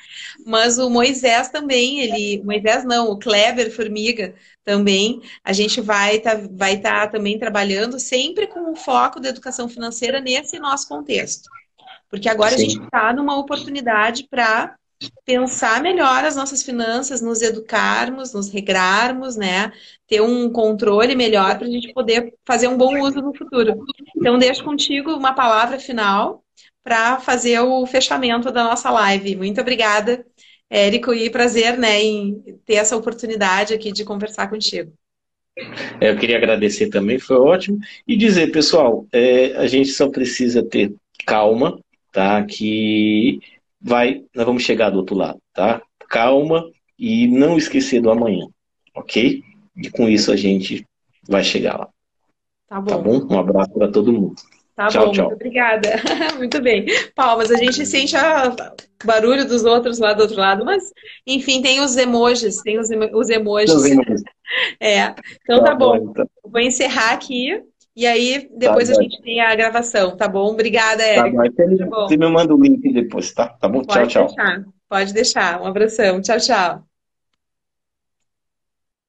Mas o Moisés também, ele. Moisés não, o Kleber Formiga também. A gente vai estar tá, vai tá também trabalhando sempre com o foco da educação financeira nesse nosso contexto. Porque agora sim. a gente está numa oportunidade para pensar melhor as nossas finanças, nos educarmos, nos regrarmos, né? Ter um controle melhor para a gente poder fazer um bom uso no futuro. Então, deixo contigo uma palavra final para fazer o fechamento da nossa live. Muito obrigada, Érico, e prazer né, em ter essa oportunidade aqui de conversar contigo. Eu queria agradecer também, foi ótimo. E dizer, pessoal, é, a gente só precisa ter calma, tá? Que vai, nós vamos chegar do outro lado, tá? Calma e não esquecer do amanhã, ok? E com isso a gente vai chegar lá. Tá bom. Tá bom? Um abraço para todo mundo. Tá tchau, bom, tchau. muito obrigada. muito bem. Palmas, a gente sente o barulho dos outros lá do outro lado, mas enfim, tem os emojis, tem os, os emojis. é. Então tá, tá bom. bom então. Vou encerrar aqui. E aí, depois tá, a gente tem a gravação, tá bom? Obrigada, Érica. Tá bom. Você, tá bom. você me manda o link depois, tá? Tá bom? Pode tchau, deixar. Pode deixar. Um abração. Tchau, tchau.